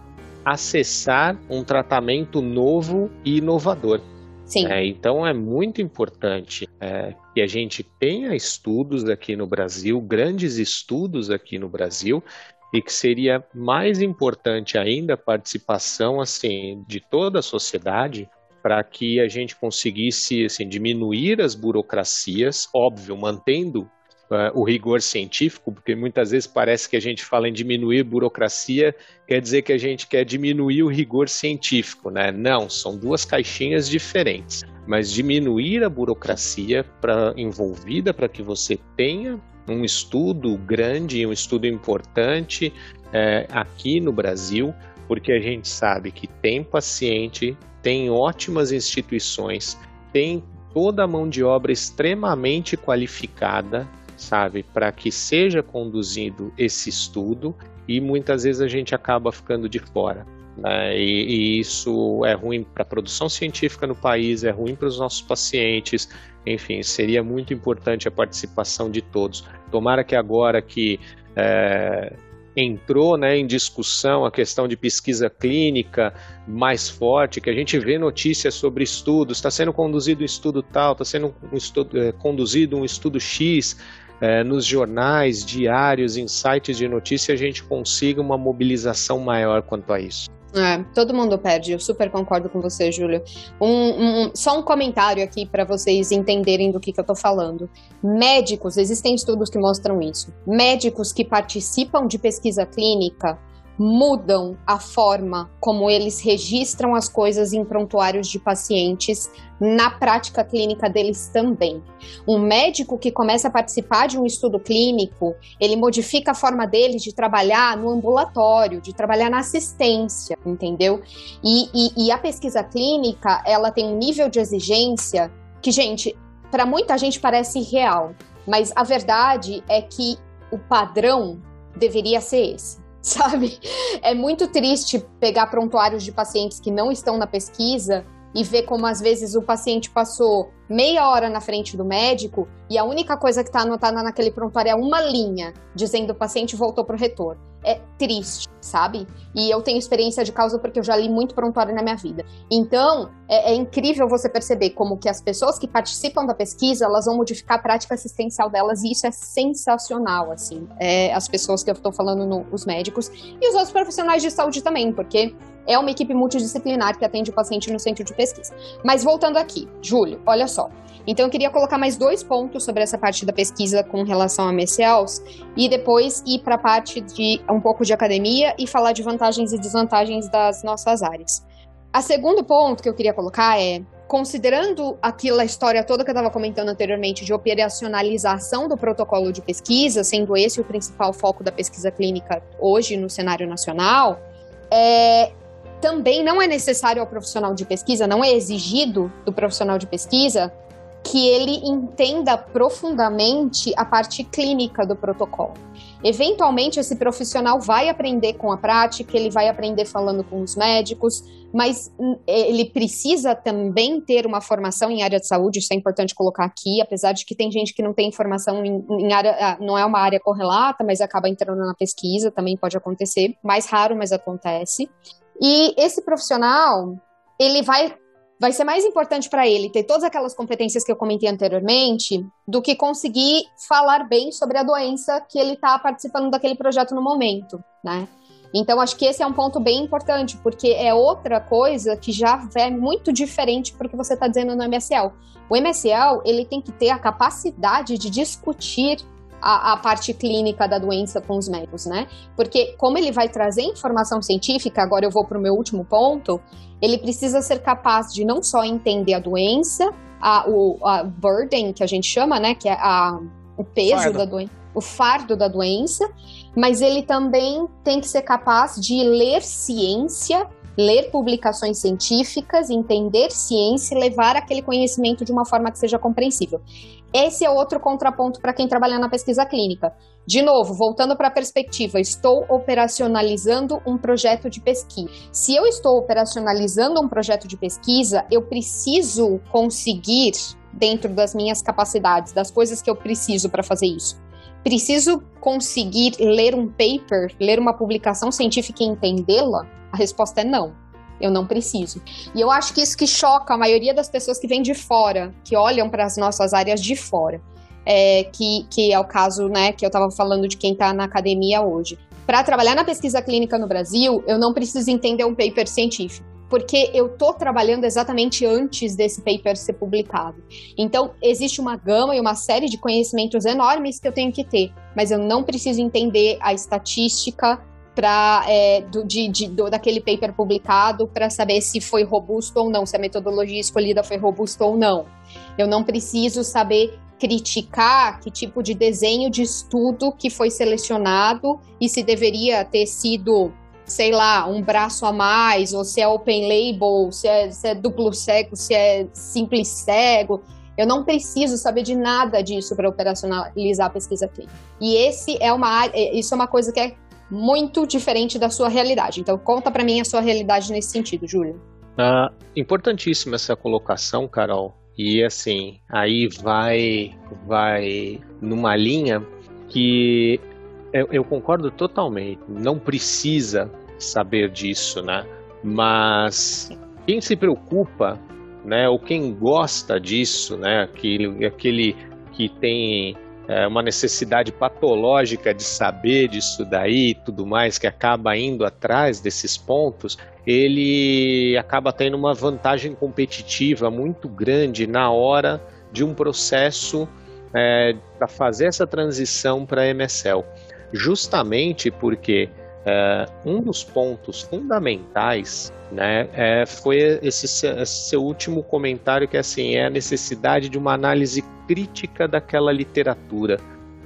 acessar um tratamento novo e inovador. Sim. É, então é muito importante é, que a gente tenha estudos aqui no Brasil, grandes estudos aqui no Brasil, e que seria mais importante ainda a participação assim de toda a sociedade para que a gente conseguisse assim, diminuir as burocracias, óbvio, mantendo uh, o rigor científico, porque muitas vezes parece que a gente fala em diminuir burocracia, quer dizer que a gente quer diminuir o rigor científico, né? Não, são duas caixinhas diferentes. Mas diminuir a burocracia para envolvida para que você tenha um estudo grande, um estudo importante é, aqui no Brasil, porque a gente sabe que tem paciente, tem ótimas instituições, tem toda a mão de obra extremamente qualificada sabe, para que seja conduzido esse estudo e muitas vezes a gente acaba ficando de fora. Né? E, e, isso é ruim para a produção científica no país, é ruim para os nossos pacientes, enfim, seria muito importante a participação de todos. Tomara que agora que é, entrou né, em discussão a questão de pesquisa clínica mais forte, que a gente vê notícias sobre estudos, está sendo conduzido um estudo tal, está sendo um estudo, é, conduzido um estudo X, é, nos jornais, diários, em sites de notícia, a gente consiga uma mobilização maior quanto a isso. É, todo mundo perde, eu super concordo com você, Júlio. Um, um, só um comentário aqui para vocês entenderem do que, que eu tô falando. Médicos, existem estudos que mostram isso. Médicos que participam de pesquisa clínica mudam a forma como eles registram as coisas em prontuários de pacientes na prática clínica deles também. Um médico que começa a participar de um estudo clínico, ele modifica a forma dele de trabalhar no ambulatório, de trabalhar na assistência, entendeu? E, e, e a pesquisa clínica, ela tem um nível de exigência que, gente, para muita gente parece real, mas a verdade é que o padrão deveria ser esse sabe? É muito triste pegar prontuários de pacientes que não estão na pesquisa e ver como às vezes o paciente passou meia hora na frente do médico e a única coisa que está anotada naquele prontuário é uma linha dizendo o paciente voltou para o retorno. É triste, sabe? E eu tenho experiência de causa porque eu já li muito prontuário na minha vida. Então, é, é incrível você perceber como que as pessoas que participam da pesquisa, elas vão modificar a prática assistencial delas e isso é sensacional, assim. É, as pessoas que eu estou falando, no, os médicos e os outros profissionais de saúde também, porque é uma equipe multidisciplinar que atende o paciente no centro de pesquisa. Mas voltando aqui, Júlio, olha só. Então eu queria colocar mais dois pontos sobre essa parte da pesquisa com relação a MCLs e depois ir para a parte de um pouco de academia e falar de vantagens e desvantagens das nossas áreas. A segundo ponto que eu queria colocar é considerando aquela história toda que eu estava comentando anteriormente de operacionalização do protocolo de pesquisa, sendo esse o principal foco da pesquisa clínica hoje no cenário nacional, é, também não é necessário ao profissional de pesquisa, não é exigido do profissional de pesquisa que ele entenda profundamente a parte clínica do protocolo. Eventualmente, esse profissional vai aprender com a prática, ele vai aprender falando com os médicos, mas hum, ele precisa também ter uma formação em área de saúde, isso é importante colocar aqui, apesar de que tem gente que não tem formação em, em área, ah, não é uma área correlata, mas acaba entrando na pesquisa, também pode acontecer, mais raro, mas acontece. E esse profissional, ele vai vai ser mais importante para ele ter todas aquelas competências que eu comentei anteriormente do que conseguir falar bem sobre a doença que ele está participando daquele projeto no momento, né? Então acho que esse é um ponto bem importante porque é outra coisa que já é muito diferente porque você está dizendo no MSL. O MSL ele tem que ter a capacidade de discutir a, a, parte clínica da doença com os médicos, né? Porque como ele vai trazer informação científica, agora eu vou para o meu último ponto, ele precisa ser capaz de não só entender a doença, a, o a burden que a gente chama, né? Que é a, o peso fardo. da doença, o fardo da doença, mas ele também tem que ser capaz de ler ciência ler publicações científicas, entender ciência e levar aquele conhecimento de uma forma que seja compreensível. Esse é outro contraponto para quem trabalha na pesquisa clínica. De novo, voltando para a perspectiva, estou operacionalizando um projeto de pesquisa. Se eu estou operacionalizando um projeto de pesquisa, eu preciso conseguir, dentro das minhas capacidades, das coisas que eu preciso para fazer isso, preciso conseguir ler um paper, ler uma publicação científica e entendê-la? A resposta é não. Eu não preciso. E eu acho que isso que choca a maioria das pessoas que vêm de fora, que olham para as nossas áreas de fora. É, que, que é o caso né, que eu estava falando de quem está na academia hoje. Para trabalhar na pesquisa clínica no Brasil, eu não preciso entender um paper científico porque eu estou trabalhando exatamente antes desse paper ser publicado. Então, existe uma gama e uma série de conhecimentos enormes que eu tenho que ter, mas eu não preciso entender a estatística para é, do, de, de, do, daquele paper publicado para saber se foi robusto ou não, se a metodologia escolhida foi robusta ou não. Eu não preciso saber criticar que tipo de desenho de estudo que foi selecionado e se deveria ter sido sei lá, um braço a mais, ou se é open label, se é, se é duplo cego, se é simples cego. Eu não preciso saber de nada disso para operacionalizar a pesquisa clínica. E esse é uma isso é uma coisa que é muito diferente da sua realidade. Então conta para mim a sua realidade nesse sentido, Júlio. Ah, importantíssima essa colocação, Carol. E assim, aí vai vai numa linha que eu, eu, concordo totalmente. Não precisa saber disso, né? Mas quem se preocupa, né? Ou quem gosta disso, né? Aquele, aquele que tem é, uma necessidade patológica de saber disso daí e tudo mais, que acaba indo atrás desses pontos, ele acaba tendo uma vantagem competitiva muito grande na hora de um processo é, para fazer essa transição para MSL justamente porque é, um dos pontos fundamentais né, é, foi esse, esse, seu último comentário que assim é a necessidade de uma análise crítica daquela literatura.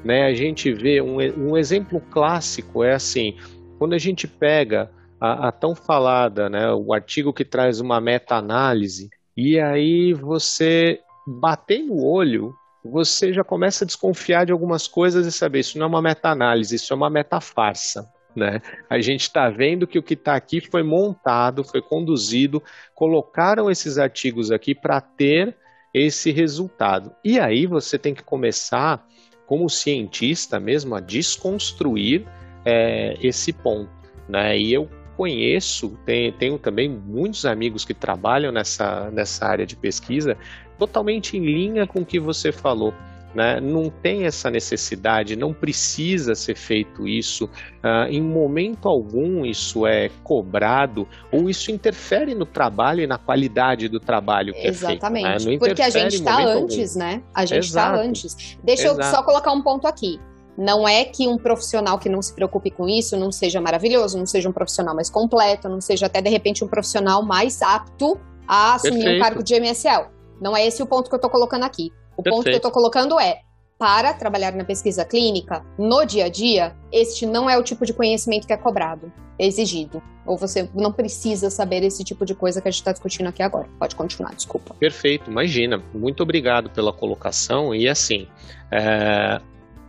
Né? A gente vê um, um exemplo clássico é assim quando a gente pega a, a tão falada, né, o artigo que traz uma meta-análise e aí você bater no olho você já começa a desconfiar de algumas coisas e saber isso não é uma meta-análise, isso é uma meta-farsa. Né? A gente está vendo que o que está aqui foi montado, foi conduzido, colocaram esses artigos aqui para ter esse resultado. E aí você tem que começar, como cientista mesmo, a desconstruir é, esse ponto. Né? E eu conheço, tenho, tenho também muitos amigos que trabalham nessa, nessa área de pesquisa, totalmente em linha com o que você falou. Né? Não tem essa necessidade, não precisa ser feito isso. Uh, em momento algum isso é cobrado ou isso interfere no trabalho e na qualidade do trabalho que Exatamente. é feito. Né? Porque a gente está antes, algum. né? A gente está antes. Deixa Exato. eu só colocar um ponto aqui. Não é que um profissional que não se preocupe com isso não seja maravilhoso, não seja um profissional mais completo, não seja até de repente um profissional mais apto a assumir Perfeito. um cargo de MSL. Não é esse o ponto que eu estou colocando aqui. O Perfeito. ponto que eu estou colocando é para trabalhar na pesquisa clínica, no dia a dia, este não é o tipo de conhecimento que é cobrado, é exigido. Ou você não precisa saber esse tipo de coisa que a gente está discutindo aqui agora. Pode continuar, desculpa. Perfeito, imagina. Muito obrigado pela colocação. E assim, é...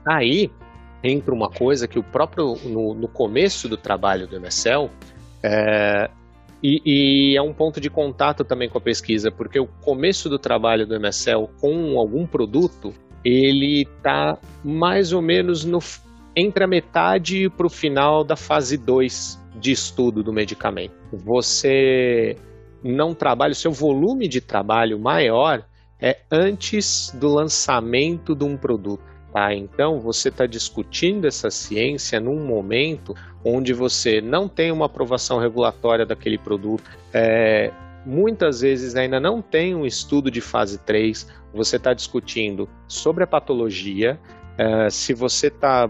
aí entra uma coisa que o próprio, no, no começo do trabalho do MSL, é... E, e, é um ponto de contato também com a pesquisa, porque o começo do trabalho do MSL com algum produto, ele está mais ou menos no, entre a metade para o final da fase 2 de estudo do medicamento. Você não trabalha, o seu volume de trabalho maior é antes do lançamento de um produto. Tá? Então, você está discutindo essa ciência num momento onde você não tem uma aprovação regulatória daquele produto, é, muitas vezes ainda não tem um estudo de fase 3, você está discutindo sobre a patologia, é, se você está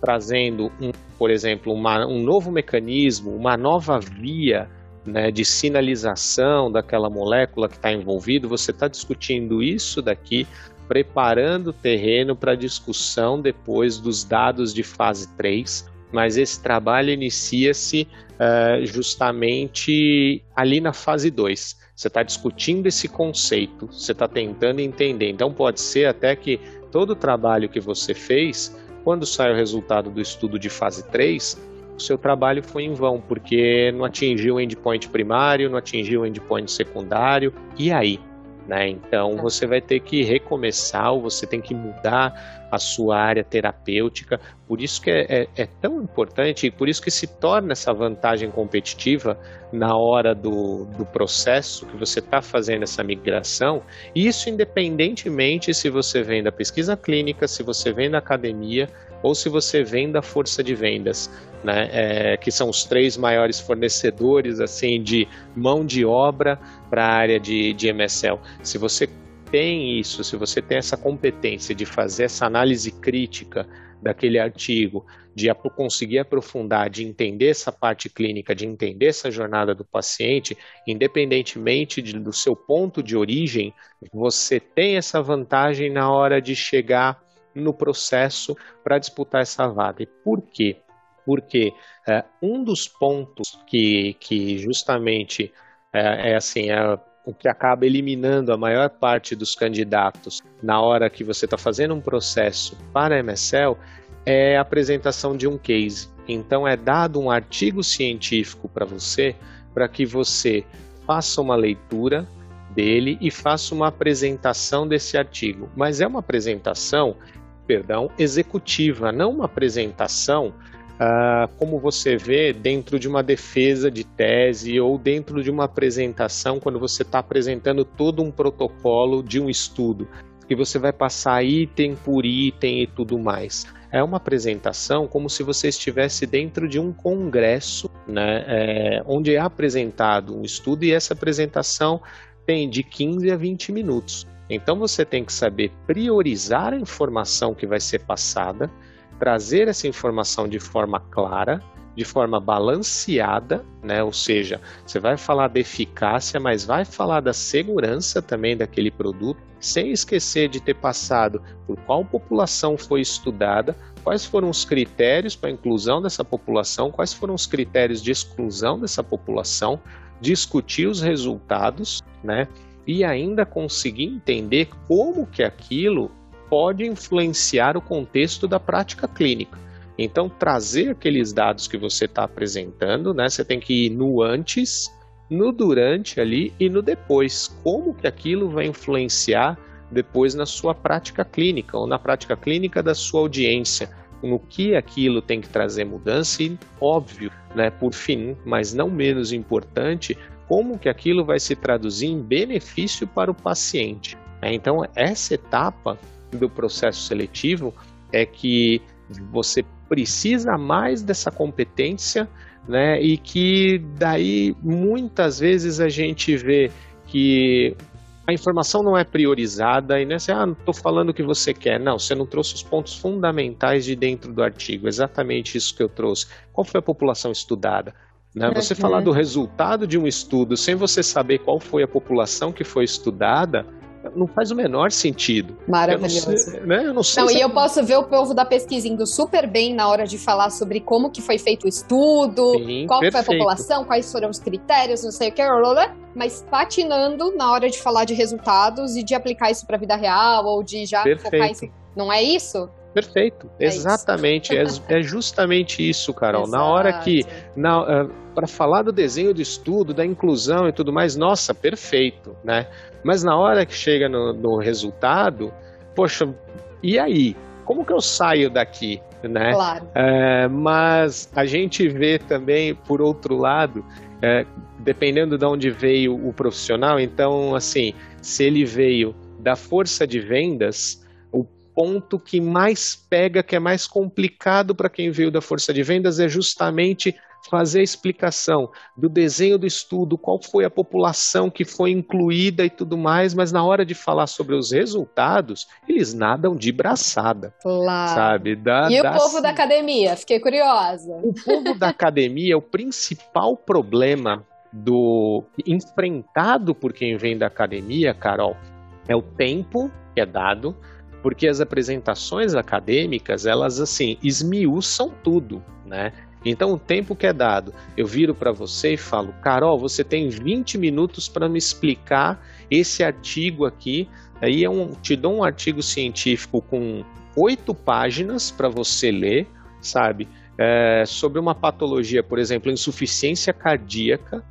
trazendo, um, por exemplo, uma, um novo mecanismo, uma nova via né, de sinalização daquela molécula que está envolvido, você está discutindo isso daqui preparando o terreno para discussão depois dos dados de fase 3, mas esse trabalho inicia-se uh, justamente ali na fase 2. Você está discutindo esse conceito, você está tentando entender. Então, pode ser até que todo o trabalho que você fez, quando sai o resultado do estudo de fase 3, o seu trabalho foi em vão, porque não atingiu o endpoint primário, não atingiu o endpoint secundário. E aí? Né? Então tá. você vai ter que recomeçar, ou você tem que mudar a sua área terapêutica. Por isso que é, é, é tão importante e por isso que se torna essa vantagem competitiva na hora do, do processo que você está fazendo essa migração. Isso independentemente se você vem da pesquisa clínica, se você vem da academia ou se você vem da força de vendas né, é, que são os três maiores fornecedores assim de mão de obra para a área de, de MSL. Se você tem isso, se você tem essa competência de fazer essa análise crítica daquele artigo, de conseguir aprofundar, de entender essa parte clínica, de entender essa jornada do paciente, independentemente de, do seu ponto de origem, você tem essa vantagem na hora de chegar no processo para disputar essa vaga. E por quê? porque é, um dos pontos que, que justamente é, é assim, é o que acaba eliminando a maior parte dos candidatos na hora que você está fazendo um processo para a MSL é a apresentação de um case. Então é dado um artigo científico para você, para que você faça uma leitura dele e faça uma apresentação desse artigo. Mas é uma apresentação, perdão, executiva, não uma apresentação Uh, como você vê dentro de uma defesa de tese ou dentro de uma apresentação, quando você está apresentando todo um protocolo de um estudo, que você vai passar item por item e tudo mais. É uma apresentação como se você estivesse dentro de um congresso, né, é, onde é apresentado um estudo e essa apresentação tem de 15 a 20 minutos. Então você tem que saber priorizar a informação que vai ser passada trazer essa informação de forma clara, de forma balanceada, né? Ou seja, você vai falar da eficácia, mas vai falar da segurança também daquele produto, sem esquecer de ter passado por qual população foi estudada, quais foram os critérios para a inclusão dessa população, quais foram os critérios de exclusão dessa população, discutir os resultados, né? E ainda conseguir entender como que aquilo pode influenciar o contexto da prática clínica. Então, trazer aqueles dados que você está apresentando, né? Você tem que ir no antes, no durante ali e no depois. Como que aquilo vai influenciar depois na sua prática clínica ou na prática clínica da sua audiência? No que aquilo tem que trazer mudança e, óbvio, né, por fim, mas não menos importante, como que aquilo vai se traduzir em benefício para o paciente. Então, essa etapa do processo seletivo é que você precisa mais dessa competência, né? E que daí muitas vezes a gente vê que a informação não é priorizada e não é assim, ah, não estou falando o que você quer. Não, você não trouxe os pontos fundamentais de dentro do artigo. Exatamente isso que eu trouxe. Qual foi a população estudada? Né? Você falar do resultado de um estudo sem você saber qual foi a população que foi estudada, não faz o menor sentido. Maravilhoso. Eu não sei, né? eu não, sei não e eu posso ver o povo da pesquisa indo super bem na hora de falar sobre como que foi feito o estudo, Sim, qual perfeito. foi a população, quais foram os critérios, não sei o que, mas patinando na hora de falar de resultados e de aplicar isso para a vida real ou de já perfeito. focar isso. Não é isso? Perfeito, é exatamente, é, é, justamente isso, Carol. Exato. Na hora que, uh, para falar do desenho de estudo, da inclusão e tudo mais, nossa, perfeito, né? Mas na hora que chega no, no resultado, poxa, e aí? Como que eu saio daqui? Né? Claro. É, mas a gente vê também, por outro lado, é, dependendo de onde veio o profissional, então, assim, se ele veio da força de vendas, o ponto que mais pega, que é mais complicado para quem veio da força de vendas, é justamente fazer a explicação do desenho do estudo, qual foi a população que foi incluída e tudo mais, mas na hora de falar sobre os resultados, eles nadam de braçada. Claro. Sabe? Da, e da... o povo da academia? Fiquei curiosa. O povo da academia, o principal problema do enfrentado por quem vem da academia, Carol, é o tempo que é dado, porque as apresentações acadêmicas, elas assim, esmiuçam tudo, né? Então, o tempo que é dado, eu viro para você e falo: Carol, você tem 20 minutos para me explicar esse artigo aqui. Aí é um, te dou um artigo científico com oito páginas para você ler, sabe? É, sobre uma patologia, por exemplo, insuficiência cardíaca.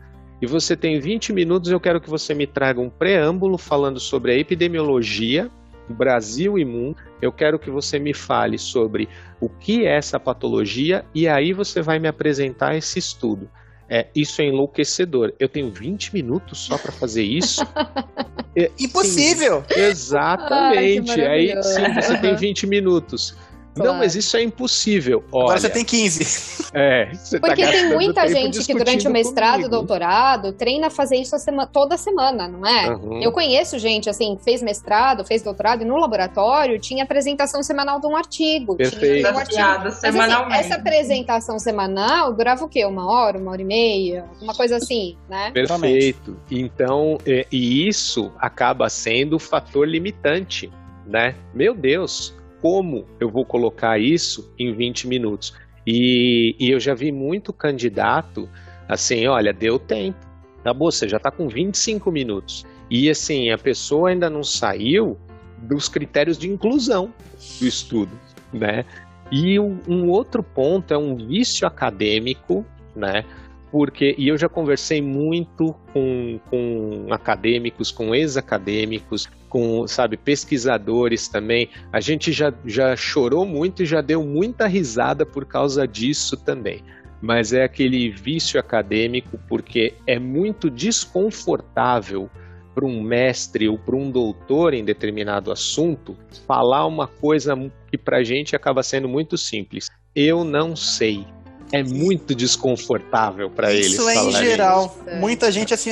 E você tem 20 minutos, eu quero que você me traga um preâmbulo falando sobre a epidemiologia, Brasil e mundo. Eu quero que você me fale sobre o que é essa patologia e aí você vai me apresentar esse estudo. É, isso é enlouquecedor. Eu tenho 20 minutos só para fazer isso. é, Impossível! Sim, exatamente. Ai, aí sim, você tem 20 minutos. Claro. Não, mas isso é impossível. Olha, Agora você tem 15. É. Porque tá tem muita gente que durante o mestrado, e doutorado, treina a fazer isso a semana, toda semana, não é? Uhum. Eu conheço gente, assim, fez mestrado, fez doutorado e no laboratório tinha apresentação semanal de um artigo. Perfeito. Tinha um artigo. Mas, assim, essa apresentação semanal durava o quê? Uma hora, uma hora e meia? Uma coisa assim, né? Perfeito. Então, é, e isso acaba sendo o fator limitante, né? Meu Deus, como eu vou colocar isso em 20 minutos? E, e eu já vi muito candidato assim, olha, deu tempo. Acabou, você já está com 25 minutos. E assim, a pessoa ainda não saiu dos critérios de inclusão do estudo, né? E um, um outro ponto é um vício acadêmico, né? Porque e eu já conversei muito com, com acadêmicos, com ex-acadêmicos, com, sabe, pesquisadores também. A gente já, já chorou muito e já deu muita risada por causa disso também. Mas é aquele vício acadêmico porque é muito desconfortável para um mestre ou para um doutor em determinado assunto falar uma coisa que para a gente acaba sendo muito simples. Eu não sei é muito desconfortável para eles. Isso é em geral. Isso. Muita gente, assim,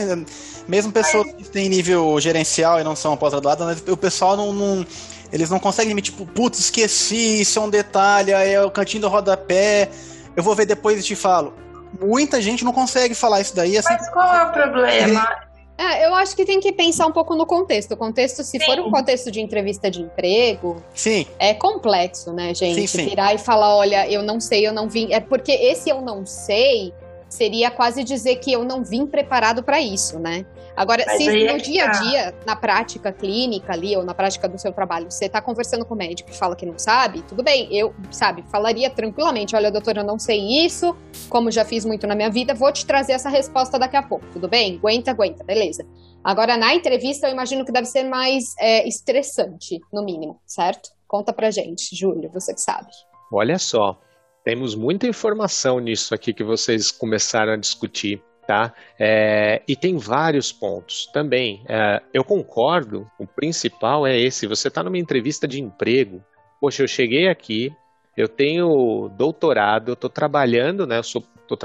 mesmo pessoas que têm nível gerencial e não são pós-graduadas, o pessoal não, não, Eles não conseguem, tipo, putz, esqueci, isso é um detalhe, é o cantinho do rodapé. eu vou ver depois e te falo. Muita gente não consegue falar isso daí. Assim, Mas qual é o problema? É, eu acho que tem que pensar um pouco no contexto. O contexto, se sim. for um contexto de entrevista de emprego, sim. é complexo, né, gente? Sim, sim. Virar e falar, olha, eu não sei, eu não vim. É porque esse eu não sei seria quase dizer que eu não vim preparado para isso, né? Agora, Mas se no é dia a tá. dia, na prática clínica ali, ou na prática do seu trabalho, você está conversando com o médico e fala que não sabe, tudo bem, eu, sabe, falaria tranquilamente, olha, doutor, eu não sei isso, como já fiz muito na minha vida, vou te trazer essa resposta daqui a pouco, tudo bem? Aguenta, aguenta, beleza. Agora, na entrevista, eu imagino que deve ser mais é, estressante, no mínimo, certo? Conta pra gente, Júlio, você que sabe. Olha só, temos muita informação nisso aqui que vocês começaram a discutir. Tá? É, e tem vários pontos também. É, eu concordo, o principal é esse: você está numa entrevista de emprego. Poxa, eu cheguei aqui, eu tenho doutorado, eu estou trabalhando, né? Estou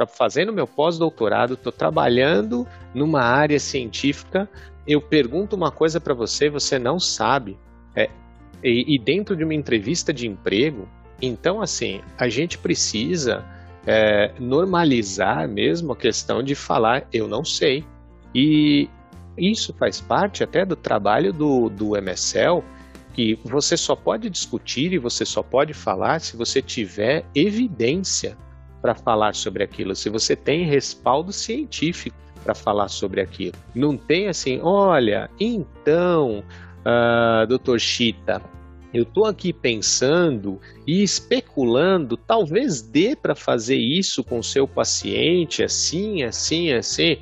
fazendo meu pós-doutorado, estou trabalhando numa área científica. Eu pergunto uma coisa para você, você não sabe. É, e, e dentro de uma entrevista de emprego, então, assim, a gente precisa é, normalizar mesmo a questão de falar eu não sei. E isso faz parte até do trabalho do, do MSL, que você só pode discutir e você só pode falar se você tiver evidência para falar sobre aquilo, se você tem respaldo científico para falar sobre aquilo. Não tem assim, olha, então, uh, doutor Chita, eu estou aqui pensando e especulando, talvez dê para fazer isso com o seu paciente, assim, assim, assim.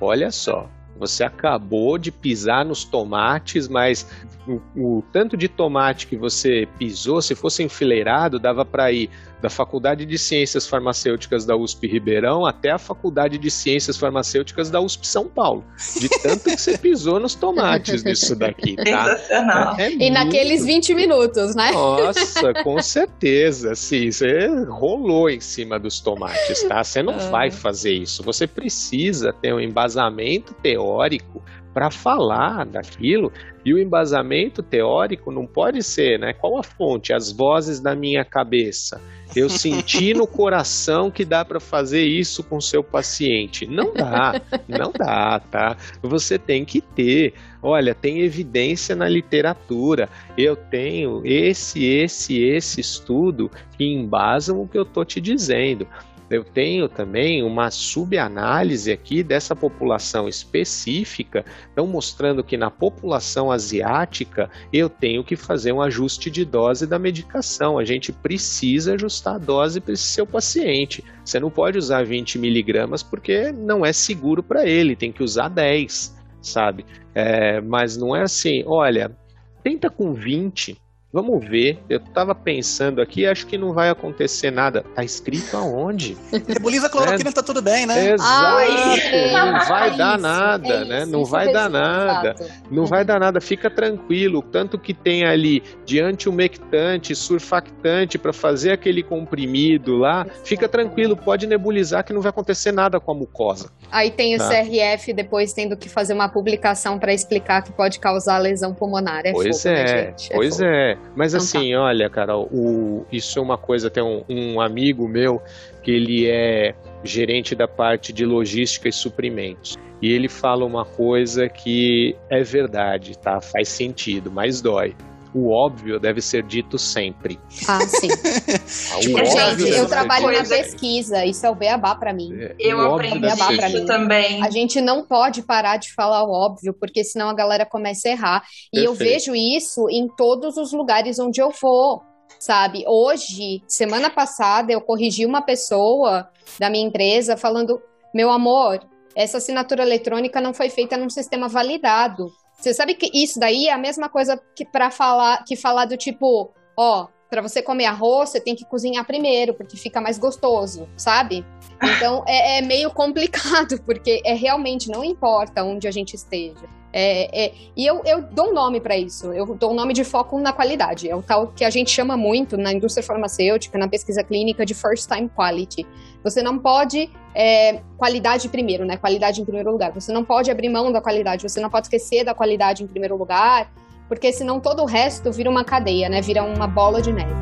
Olha só, você acabou de pisar nos tomates, mas o, o tanto de tomate que você pisou, se fosse enfileirado, dava para ir da Faculdade de Ciências Farmacêuticas da USP Ribeirão até a Faculdade de Ciências Farmacêuticas da USP São Paulo. De tanto que você pisou nos tomates nisso daqui, tá? Sensacional. É, é e muito... naqueles 20 minutos, né? Nossa, com certeza. Sim, você rolou em cima dos tomates, tá? Você não ah. vai fazer isso. Você precisa ter um embasamento teórico para falar daquilo. E o embasamento teórico não pode ser, né? Qual a fonte? As vozes da minha cabeça. Eu senti no coração que dá para fazer isso com seu paciente. Não dá, não dá, tá? Você tem que ter. Olha, tem evidência na literatura. Eu tenho esse, esse, esse estudo que embasam o que eu tô te dizendo eu tenho também uma subanálise aqui dessa população específica, então mostrando que na população asiática eu tenho que fazer um ajuste de dose da medicação. A gente precisa ajustar a dose para esse seu paciente. Você não pode usar 20 miligramas porque não é seguro para ele, tem que usar 10, sabe? É, mas não é assim, olha, tenta com 20, Vamos ver. Eu tava pensando aqui, acho que não vai acontecer nada. Tá escrito aonde? Nebuliza cloroquina, é... tá tudo bem, né? Exato. Ai, não vai é dar isso, nada, é né? Isso, não vai dar nada. Não vai dar nada. Fica tranquilo. Tanto que tem ali de antiumectante, surfactante para fazer aquele comprimido lá. Fica tranquilo, pode nebulizar que não vai acontecer nada com a mucosa. Aí tem o tá? CRF depois tendo que fazer uma publicação para explicar que pode causar lesão pulmonar. É pois fogo, é, né, gente? É pois fogo. é. Mas então, assim, tá. olha, Carol, o, isso é uma coisa, tem um, um amigo meu que ele é gerente da parte de logística e suprimentos. E ele fala uma coisa que é verdade, tá? Faz sentido, mas dói o óbvio deve ser dito sempre. Ah, sim. tipo, gente, eu trabalho na pesquisa, isso é o beabá para mim. É, eu aprendi isso também. A gente não pode parar de falar o óbvio, porque senão a galera começa a errar. E Perfeito. eu vejo isso em todos os lugares onde eu vou sabe? Hoje, semana passada, eu corrigi uma pessoa da minha empresa falando: meu amor, essa assinatura eletrônica não foi feita num sistema validado. Você sabe que isso daí é a mesma coisa que para falar que falar do tipo, ó, para você comer arroz, você tem que cozinhar primeiro, porque fica mais gostoso, sabe? Então é, é meio complicado, porque é realmente não importa onde a gente esteja. É, é, e eu, eu dou um nome para isso, eu dou um nome de foco na qualidade. É o tal que a gente chama muito na indústria farmacêutica, na pesquisa clínica, de first time quality. Você não pode. É, qualidade primeiro, né? Qualidade em primeiro lugar. Você não pode abrir mão da qualidade, você não pode esquecer da qualidade em primeiro lugar, porque senão todo o resto vira uma cadeia, né? Vira uma bola de neve.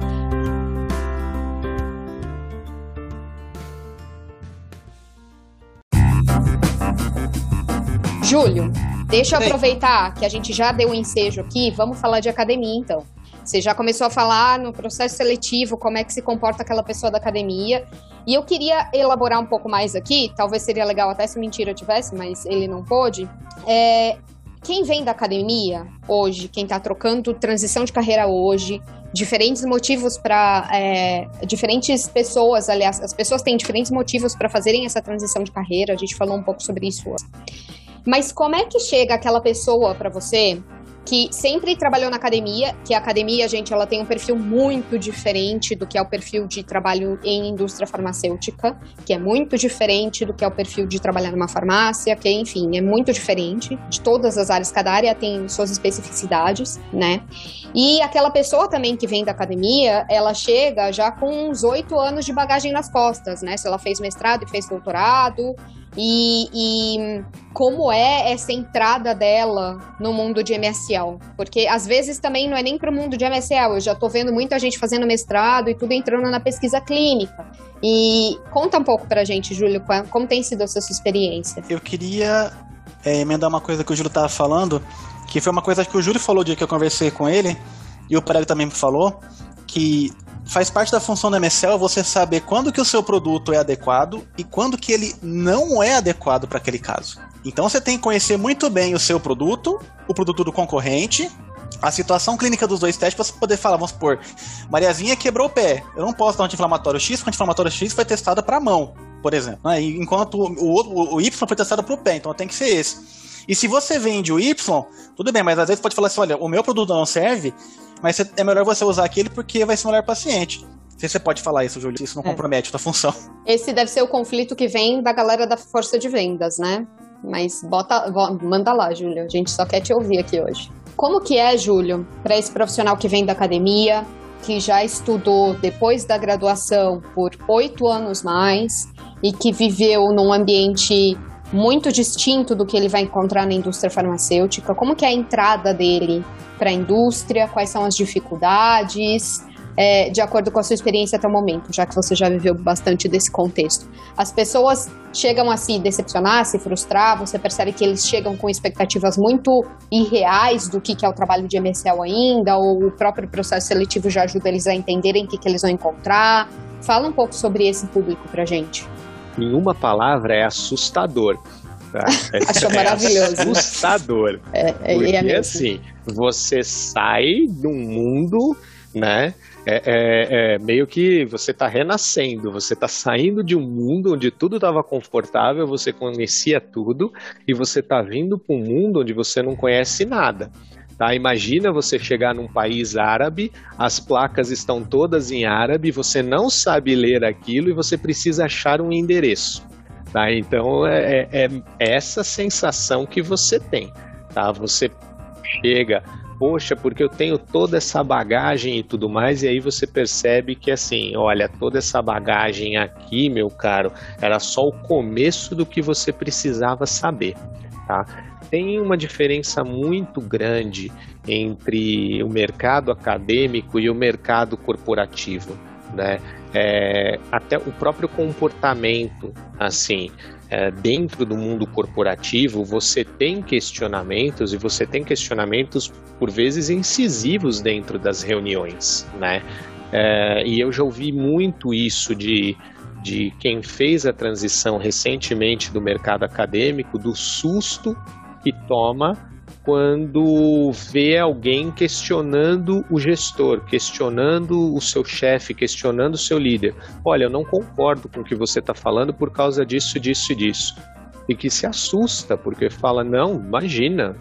Júlio, deixa eu Sim. aproveitar que a gente já deu um ensejo aqui, vamos falar de academia então. Você já começou a falar no processo seletivo como é que se comporta aquela pessoa da academia. E eu queria elaborar um pouco mais aqui, talvez seria legal até se mentira eu tivesse, mas ele não pôde. É, quem vem da academia hoje, quem está trocando transição de carreira hoje, diferentes motivos para. É, diferentes pessoas, aliás, as pessoas têm diferentes motivos para fazerem essa transição de carreira, a gente falou um pouco sobre isso. Mas como é que chega aquela pessoa para você que sempre trabalhou na academia, que a academia, gente, ela tem um perfil muito diferente do que é o perfil de trabalho em indústria farmacêutica, que é muito diferente do que é o perfil de trabalhar numa farmácia, que, enfim, é muito diferente de todas as áreas, cada área tem suas especificidades, né? E aquela pessoa também que vem da academia, ela chega já com uns oito anos de bagagem nas costas, né? Se ela fez mestrado e fez doutorado, e, e, como é essa entrada dela no mundo de MSL. Porque às vezes também não é nem para o mundo de MSL, eu já estou vendo muita gente fazendo mestrado e tudo entrando na pesquisa clínica. E conta um pouco para a gente, Júlio, como tem sido essa sua experiência. Eu queria é, emendar uma coisa que o Júlio estava falando, que foi uma coisa que o Júlio falou o dia que eu conversei com ele, e o Prego também falou, que faz parte da função da MSL você saber quando que o seu produto é adequado e quando que ele não é adequado para aquele caso. Então você tem que conhecer muito bem o seu produto, o produto do concorrente, a situação clínica dos dois testes para você poder falar, vamos supor, Mariazinha quebrou o pé. Eu não posso dar um anti-inflamatório X, porque anti-inflamatório X foi testado para a mão, por exemplo. Né? Enquanto o, o, o Y foi testado para o pé, então tem que ser esse. E se você vende o Y, tudo bem, mas às vezes pode falar assim: olha, o meu produto não serve, mas é melhor você usar aquele porque vai ser melhor paciente. Se você pode falar isso, Júlio, isso não é. compromete a tua função. Esse deve ser o conflito que vem da galera da força de vendas, né? Mas bota, manda lá, Júlio. A gente só quer te ouvir aqui hoje. Como que é, Júlio, para esse profissional que vem da academia, que já estudou depois da graduação por oito anos mais e que viveu num ambiente muito distinto do que ele vai encontrar na indústria farmacêutica? Como que é a entrada dele para a indústria? Quais são as dificuldades? É, de acordo com a sua experiência até o momento, já que você já viveu bastante desse contexto. As pessoas chegam a se decepcionar, se frustrar, você percebe que eles chegam com expectativas muito irreais do que, é o trabalho de MSL ainda, ou o próprio processo seletivo já ajuda eles a entenderem o que, que eles vão encontrar. Fala um pouco sobre esse público para gente em uma palavra, é assustador. Tá? É, Achou é maravilhoso. Assustador. É, é, porque é assim, você sai de um mundo, né? É, é, é, meio que você está renascendo, você está saindo de um mundo onde tudo estava confortável, você conhecia tudo, e você está vindo para um mundo onde você não conhece nada. Tá? Imagina você chegar num país árabe, as placas estão todas em árabe, você não sabe ler aquilo e você precisa achar um endereço. Tá? Então é, é, é essa sensação que você tem. Tá? Você chega, poxa, porque eu tenho toda essa bagagem e tudo mais, e aí você percebe que assim, olha, toda essa bagagem aqui, meu caro, era só o começo do que você precisava saber. Tá? Tem uma diferença muito grande entre o mercado acadêmico e o mercado corporativo, né? É, até o próprio comportamento, assim, é, dentro do mundo corporativo, você tem questionamentos e você tem questionamentos por vezes incisivos dentro das reuniões, né? É, e eu já ouvi muito isso de de quem fez a transição recentemente do mercado acadêmico, do susto que toma quando vê alguém questionando o gestor, questionando o seu chefe, questionando o seu líder. Olha, eu não concordo com o que você está falando por causa disso, disso e disso. E que se assusta, porque fala: não, imagina,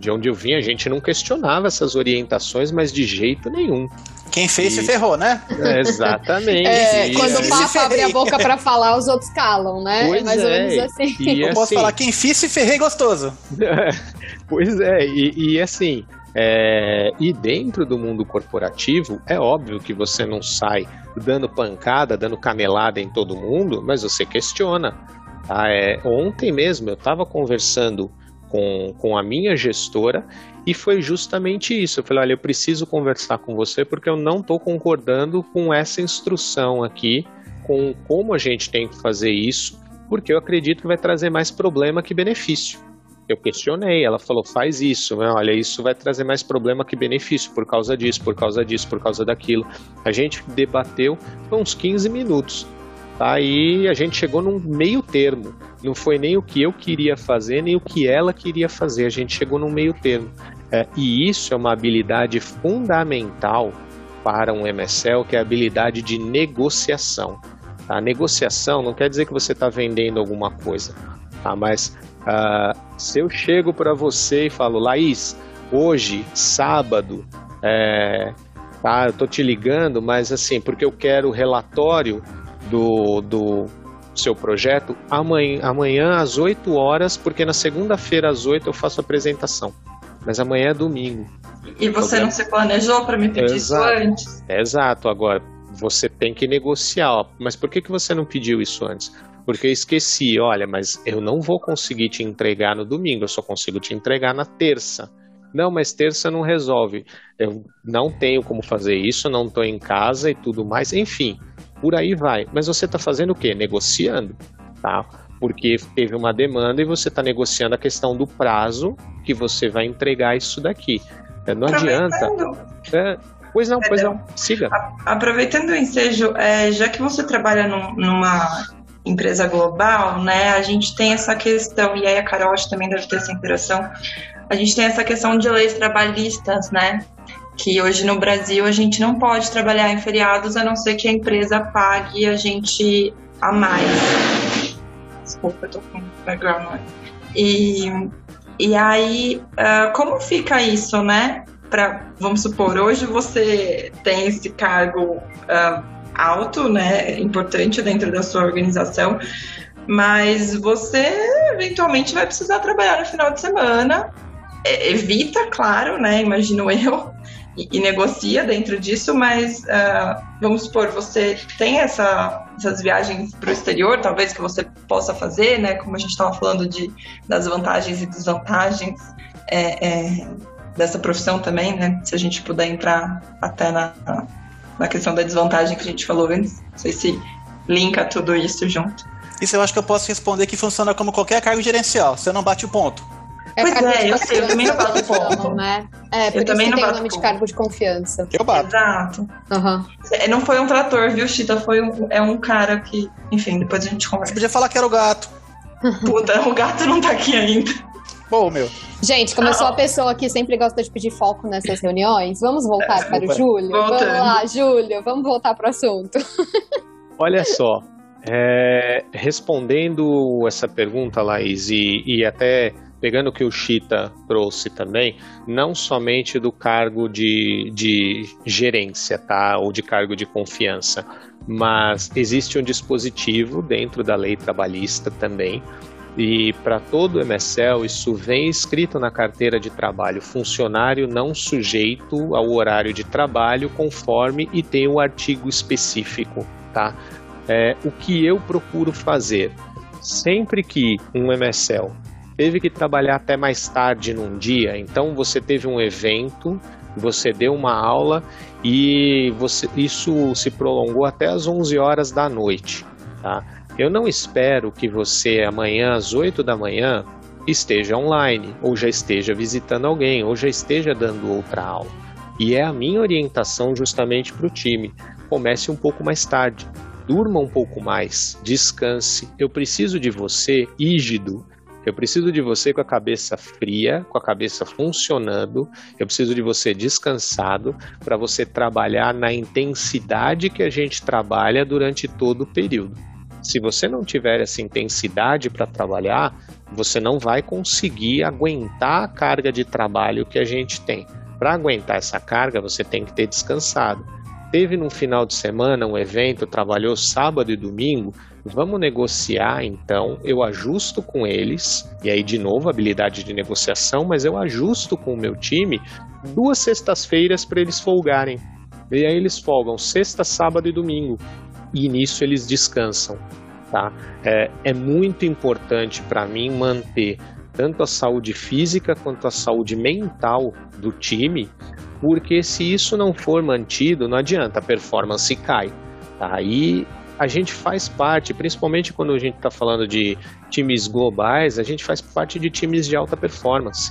de onde eu vim a gente não questionava essas orientações, mas de jeito nenhum. Quem fez e... se ferrou, né? É, exatamente. É, quando o Papa abre a boca para falar, os outros calam, né? Pois é mais é. ou menos assim. E eu assim... posso falar, quem fiz se ferrei gostoso. pois é, e, e assim, é, e dentro do mundo corporativo, é óbvio que você não sai dando pancada, dando canelada em todo mundo, mas você questiona. Tá? É, ontem mesmo eu estava conversando com, com a minha gestora e foi justamente isso. Eu falei: olha, eu preciso conversar com você porque eu não estou concordando com essa instrução aqui, com como a gente tem que fazer isso, porque eu acredito que vai trazer mais problema que benefício. Eu questionei, ela falou, faz isso, né? olha, isso vai trazer mais problema que benefício por causa disso, por causa disso, por causa daquilo. A gente debateu uns 15 minutos. Aí a gente chegou num meio termo. Não foi nem o que eu queria fazer, nem o que ela queria fazer. A gente chegou num meio termo. É, e isso é uma habilidade fundamental para um MSL, que é a habilidade de negociação. A negociação não quer dizer que você está vendendo alguma coisa, tá? mas uh, se eu chego para você e falo, Laís, hoje, sábado, é, tá, eu tô te ligando, mas assim, porque eu quero relatório do, do seu projeto amanhã, amanhã às 8 horas, porque na segunda-feira às 8 eu faço a apresentação. Mas amanhã é domingo. E você não se planejou para me pedir Exato. isso antes? Exato. Agora, você tem que negociar. Ó. Mas por que, que você não pediu isso antes? Porque eu esqueci, olha, mas eu não vou conseguir te entregar no domingo, eu só consigo te entregar na terça. Não, mas terça não resolve. Eu não tenho como fazer isso, não estou em casa e tudo mais. Enfim, por aí vai. Mas você está fazendo o quê? Negociando, tá? Porque teve uma demanda e você está negociando a questão do prazo que você vai entregar isso daqui. É, não adianta. É, pois não, pois não. Siga. Aproveitando o ensejo, é, já que você trabalha num, numa empresa global, né, a gente tem essa questão, e aí a Carol também deve ter essa interação, a gente tem essa questão de leis trabalhistas, né? Que hoje no Brasil a gente não pode trabalhar em feriados a não ser que a empresa pague a gente a mais. Desculpa, eu tô com background E, e aí, uh, como fica isso, né? Pra, vamos supor, hoje você tem esse cargo uh, alto, né? Importante dentro da sua organização, mas você eventualmente vai precisar trabalhar no final de semana. Evita, claro, né? Imagino eu, e, negocia dentro disso, mas uh, vamos supor, você tem essa, essas viagens para o exterior, talvez que você possa fazer, né? Como a gente estava falando de, das vantagens e desvantagens é, é, dessa profissão também, né? Se a gente puder entrar até na, na questão da desvantagem que a gente falou antes, não sei se linka tudo isso junto. Isso eu acho que eu posso responder que funciona como qualquer cargo gerencial. Você não bate o ponto. É pois é, eu sei, eu também não bato ponto. Né? É, eu também não tem o nome ponto. de cargo de confiança. Eu bato. Exato. Uhum. Não foi um trator, viu, Chita? Foi um, é um cara que. Enfim, depois a gente conversa. Você podia falar que era o gato. Puta, o gato não tá aqui ainda. Bom, meu. Gente, como eu sou a pessoa que sempre gosta de pedir foco nessas reuniões, vamos voltar é, para o Júlio? Voltando. Vamos lá, Júlio, vamos voltar para o assunto. Olha só, é, respondendo essa pergunta, Laís, e, e até pegando o que o Chita trouxe também, não somente do cargo de, de gerência, tá? Ou de cargo de confiança, mas existe um dispositivo dentro da lei trabalhista também. E para todo MSL, isso vem escrito na carteira de trabalho: funcionário não sujeito ao horário de trabalho, conforme e tem um artigo específico, tá? É, o que eu procuro fazer? Sempre que um MSL teve que trabalhar até mais tarde num dia, então você teve um evento, você deu uma aula e você, isso se prolongou até as 11 horas da noite. Tá? Eu não espero que você amanhã às 8 da manhã esteja online, ou já esteja visitando alguém, ou já esteja dando outra aula. E é a minha orientação justamente para o time. Comece um pouco mais tarde, durma um pouco mais, descanse. Eu preciso de você ígido eu preciso de você com a cabeça fria, com a cabeça funcionando. Eu preciso de você descansado para você trabalhar na intensidade que a gente trabalha durante todo o período. Se você não tiver essa intensidade para trabalhar, você não vai conseguir aguentar a carga de trabalho que a gente tem. Para aguentar essa carga, você tem que ter descansado. Teve no final de semana um evento, trabalhou sábado e domingo, Vamos negociar então, eu ajusto com eles, e aí de novo habilidade de negociação, mas eu ajusto com o meu time duas sextas-feiras para eles folgarem. E aí eles folgam sexta, sábado e domingo. E nisso eles descansam. Tá? É, é muito importante para mim manter tanto a saúde física quanto a saúde mental do time, porque se isso não for mantido, não adianta, a performance cai. Tá? A gente faz parte, principalmente quando a gente está falando de times globais, a gente faz parte de times de alta performance.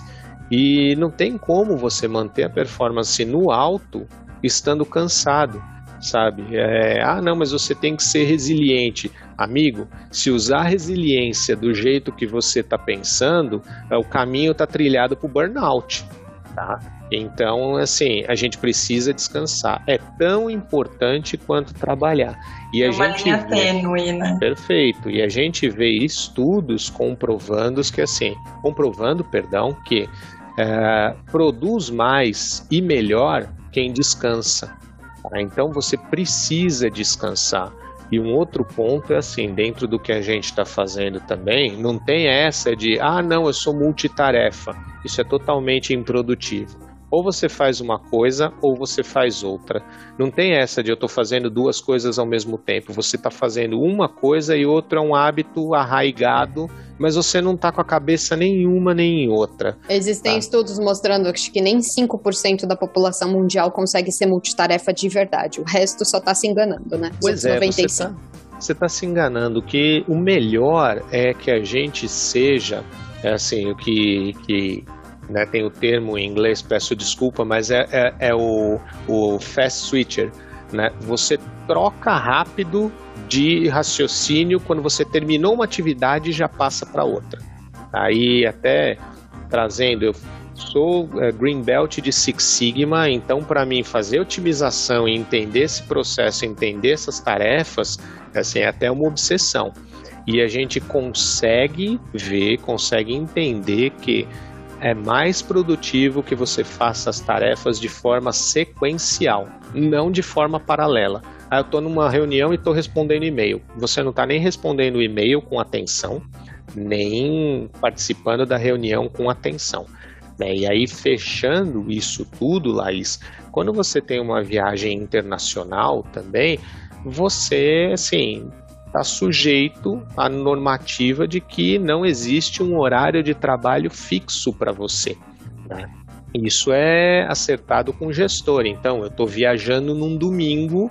E não tem como você manter a performance no alto estando cansado, sabe? É, ah, não, mas você tem que ser resiliente. Amigo, se usar resiliência do jeito que você está pensando, é, o caminho está trilhado para o burnout, tá? Então, assim, a gente precisa descansar. É tão importante quanto trabalhar. E é a uma gente linha vê... tênue, né? Perfeito. E a gente vê estudos comprovando que assim, comprovando, perdão, que é, produz mais e melhor quem descansa. tá? Então você precisa descansar. E um outro ponto é assim, dentro do que a gente está fazendo também, não tem essa de ah não, eu sou multitarefa. Isso é totalmente improdutivo. Ou você faz uma coisa ou você faz outra. Não tem essa de eu estou fazendo duas coisas ao mesmo tempo. Você está fazendo uma coisa e outra é um hábito arraigado, mas você não está com a cabeça nenhuma nem em outra. Existem Tá. estudos mostrando que nem 5% da população mundial consegue ser multitarefa de verdade. O resto só tá se enganando, né? Os Pois é, 95. você tá, você tá se enganando que o melhor é que a gente seja, é assim, o que, que né, tem o termo em inglês, peço desculpa, mas é, é, é o, o fast switcher, né? Você troca rápido de raciocínio quando você terminou uma atividade e já passa para outra. Aí até trazendo, eu sou é, Green Belt de Six Sigma, então para mim fazer otimização e entender esse processo, entender essas tarefas, assim, é até uma obsessão. E a gente consegue ver, consegue entender que é mais produtivo que você faça as tarefas de forma sequencial, não de forma paralela. Ah, eu estou numa reunião e estou respondendo e-mail. Você não está nem respondendo e-mail com atenção, nem participando da reunião com atenção. né? E aí, fechando isso tudo, Laís, quando você tem uma viagem internacional também, você, assim, está sujeito à normativa de que não existe um horário de trabalho fixo para você. né? Isso é acertado com o gestor. Então, eu estou viajando num domingo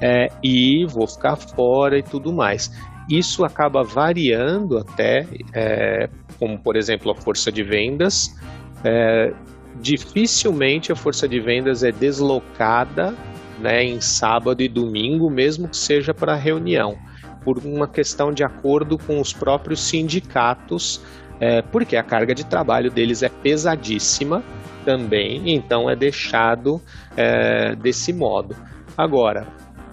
é, e vou ficar fora e tudo mais. Isso acaba variando até, é, como por exemplo a força de vendas. É, dificilmente a força de vendas é deslocada né, em sábado e domingo, mesmo que seja para reunião, por uma questão de acordo com os próprios sindicatos, é, porque a carga de trabalho deles é pesadíssima também, então é deixado é, desse modo. Agora,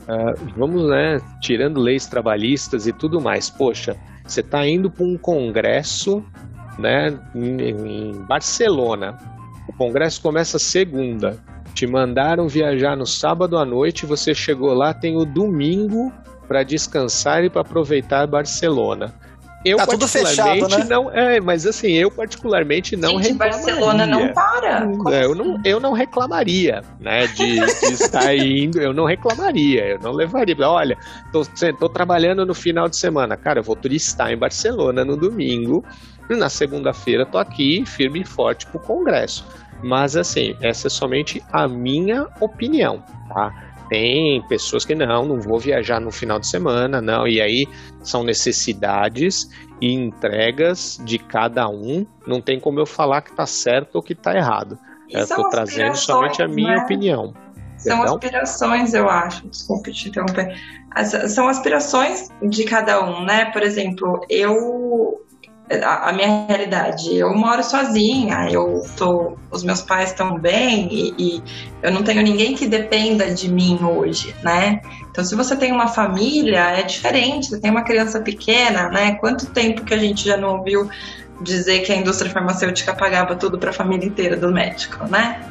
é, vamos, né, tirando leis trabalhistas e tudo mais, poxa, você está indo para um congresso né, em, em Barcelona. O congresso começa segunda. Te mandaram viajar no sábado à noite, você chegou lá, tem o domingo para descansar e para aproveitar Barcelona. Eu Tá tudo particularmente fechado, né? não, é, mas assim, eu particularmente não Gente, reclamaria. Barcelona não para. Como eu, assim? não, eu não reclamaria, né, de, de estar indo, eu não reclamaria, eu não levaria. Olha, tô, tô trabalhando no final de semana, cara, eu vou turistar em Barcelona no domingo, e na segunda-feira tô aqui firme e forte pro congresso. Mas assim, essa é somente a minha opinião, tá? Tem pessoas que não, não vou viajar no final de semana, não, e aí são necessidades e entregas de cada um, não tem como eu falar que tá certo ou que tá errado. E Eu são tô trazendo somente a minha né? opinião. São Perdão? aspirações, eu acho. Desculpe te interromper. As- São aspirações de cada um, né? Por exemplo, eu. A, a minha realidade, eu moro sozinha, eu tô. Os meus pais estão bem e, e eu não tenho ninguém que dependa de mim hoje, né? Então, se você tem uma família, é diferente. Você tem uma criança pequena, né? Quanto tempo que a gente já não ouviu dizer que a indústria farmacêutica pagava tudo para a família inteira do médico, né?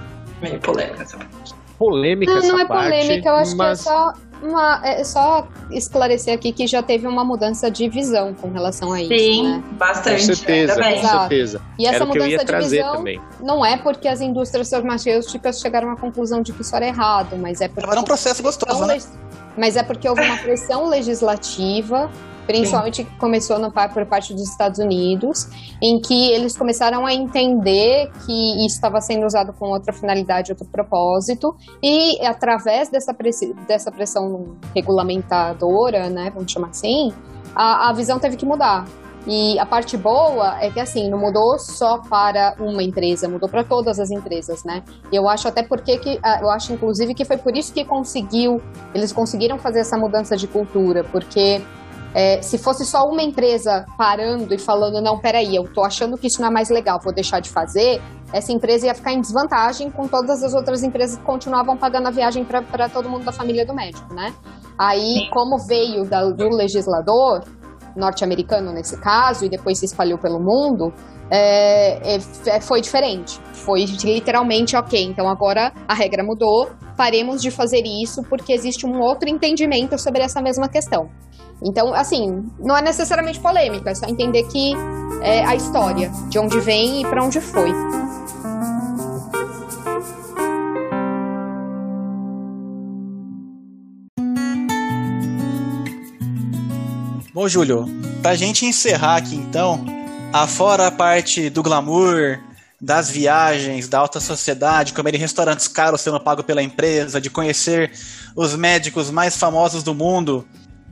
Meio polêmica essa parte. Polêmica Não, essa não é parte, polêmica, eu acho mas que é só, uma, é só esclarecer aqui que já teve uma mudança de visão com relação a isso, Sim, né? com bastante. certeza, ainda bem. com certeza. E essa Era mudança de visão também. não é porque as indústrias farmacêuticas chegaram à conclusão de que isso era errado, mas é porque Tava num processo gostoso, né? Mas é porque houve uma pressão legislativa Principalmente Sim. começou no, por parte dos Estados Unidos, em que eles começaram a entender que isso estava sendo usado com outra finalidade, outro propósito, e através dessa, dessa pressão regulamentadora, né, vamos chamar assim, a, a visão teve que mudar. E a parte boa é que, assim, não mudou só para uma empresa, mudou para todas as empresas, né? Eu acho até porque que, ah, eu acho, inclusive, que foi por isso que conseguiu, eles conseguiram fazer essa mudança de cultura, porque é, se fosse só uma empresa parando e falando, não, peraí, eu tô achando que isso não é mais legal, vou deixar de fazer, essa empresa ia ficar em desvantagem com todas as outras empresas que continuavam pagando a viagem para todo mundo da família do médico, né? Aí, como veio da, do legislador, norte-americano nesse caso, e depois se espalhou pelo mundo, é, é, é, foi diferente. Foi literalmente ok. Então agora a regra mudou, paremos de fazer isso porque existe um outro entendimento sobre essa mesma questão. Então, assim, não é necessariamente polêmica, é só entender que é a história, de onde vem e para onde foi. Bom, Júlio, pra gente encerrar aqui então, afora a parte do glamour, das viagens, da alta sociedade, comer em restaurantes caros sendo pago pela empresa, de conhecer os médicos mais famosos do mundo,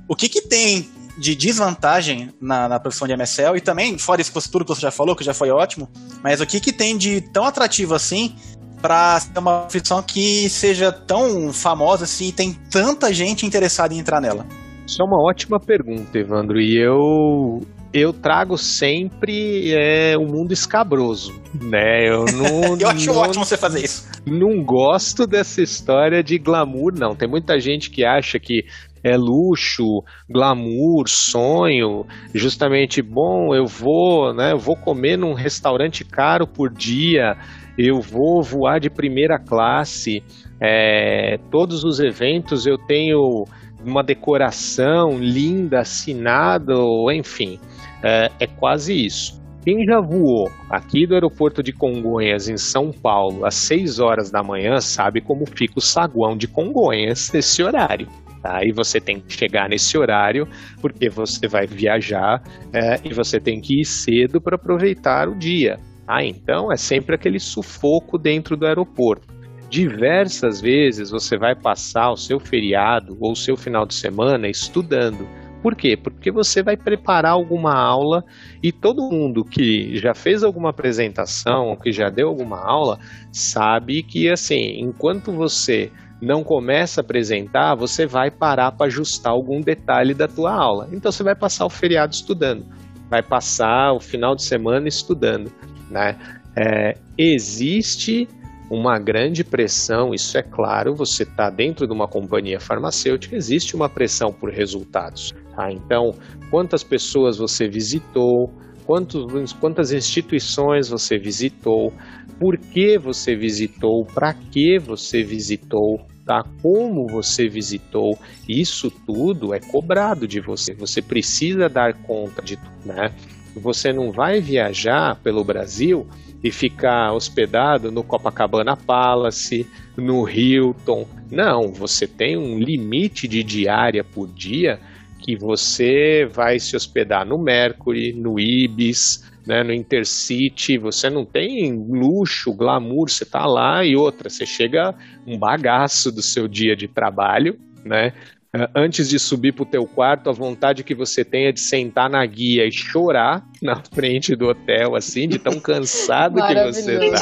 o que que tem de desvantagem na, na profissão de MSL e também, fora isso tudo que você já falou, que já foi ótimo, mas o que que tem de tão atrativo assim para ser uma profissão que seja tão famosa assim e tem tanta gente interessada em entrar nela? Isso é uma ótima pergunta, Evandro, e eu eu trago sempre é, o mundo escabroso, né? Eu não. eu acho não, ótimo você fazer isso. Não gosto dessa história de glamour, não. Tem muita gente que acha que é luxo, glamour, sonho, justamente bom, eu vou, né? Eu vou comer num restaurante caro por dia, eu vou voar de primeira classe. É, todos os eventos eu tenho uma decoração linda, assinada, ou enfim, é, é quase isso. Quem já voou aqui do aeroporto de Congonhas, em São Paulo, às 6 horas da manhã, sabe como fica o saguão de Congonhas nesse horário. Tá? E você tem que chegar nesse horário, porque você vai viajar é, e você tem que ir cedo para aproveitar o dia. Ah, então é sempre aquele sufoco dentro do aeroporto diversas vezes você vai passar o seu feriado ou o seu final de semana estudando. Por quê? Porque você vai preparar alguma aula e todo mundo que já fez alguma apresentação, que já deu alguma aula, sabe que assim, enquanto você não começa a apresentar, você vai parar para ajustar algum detalhe da tua aula. Então você vai passar o feriado estudando, vai passar o final de semana estudando, né? É, existe uma grande pressão, isso é claro, você está dentro de uma companhia farmacêutica, existe uma pressão por resultados. Tá? Então, quantas pessoas você visitou, quantos, quantas instituições você visitou, por que você visitou, para que você visitou, tá? como você visitou, isso tudo é cobrado de você. Você precisa dar conta de tudo. Né? Você não vai viajar pelo Brasil e ficar hospedado no Copacabana Palace, no Hilton. Não, você tem um limite de diária por dia que você vai se hospedar no Mercury, no Ibis, né, no Intercity, você não tem luxo, glamour, você tá lá e outra, você chega um bagaço do seu dia de trabalho, né? É, antes de subir para o teu quarto, a vontade que você tenha de sentar na guia e chorar na frente do hotel, assim, de tão cansado que você tá.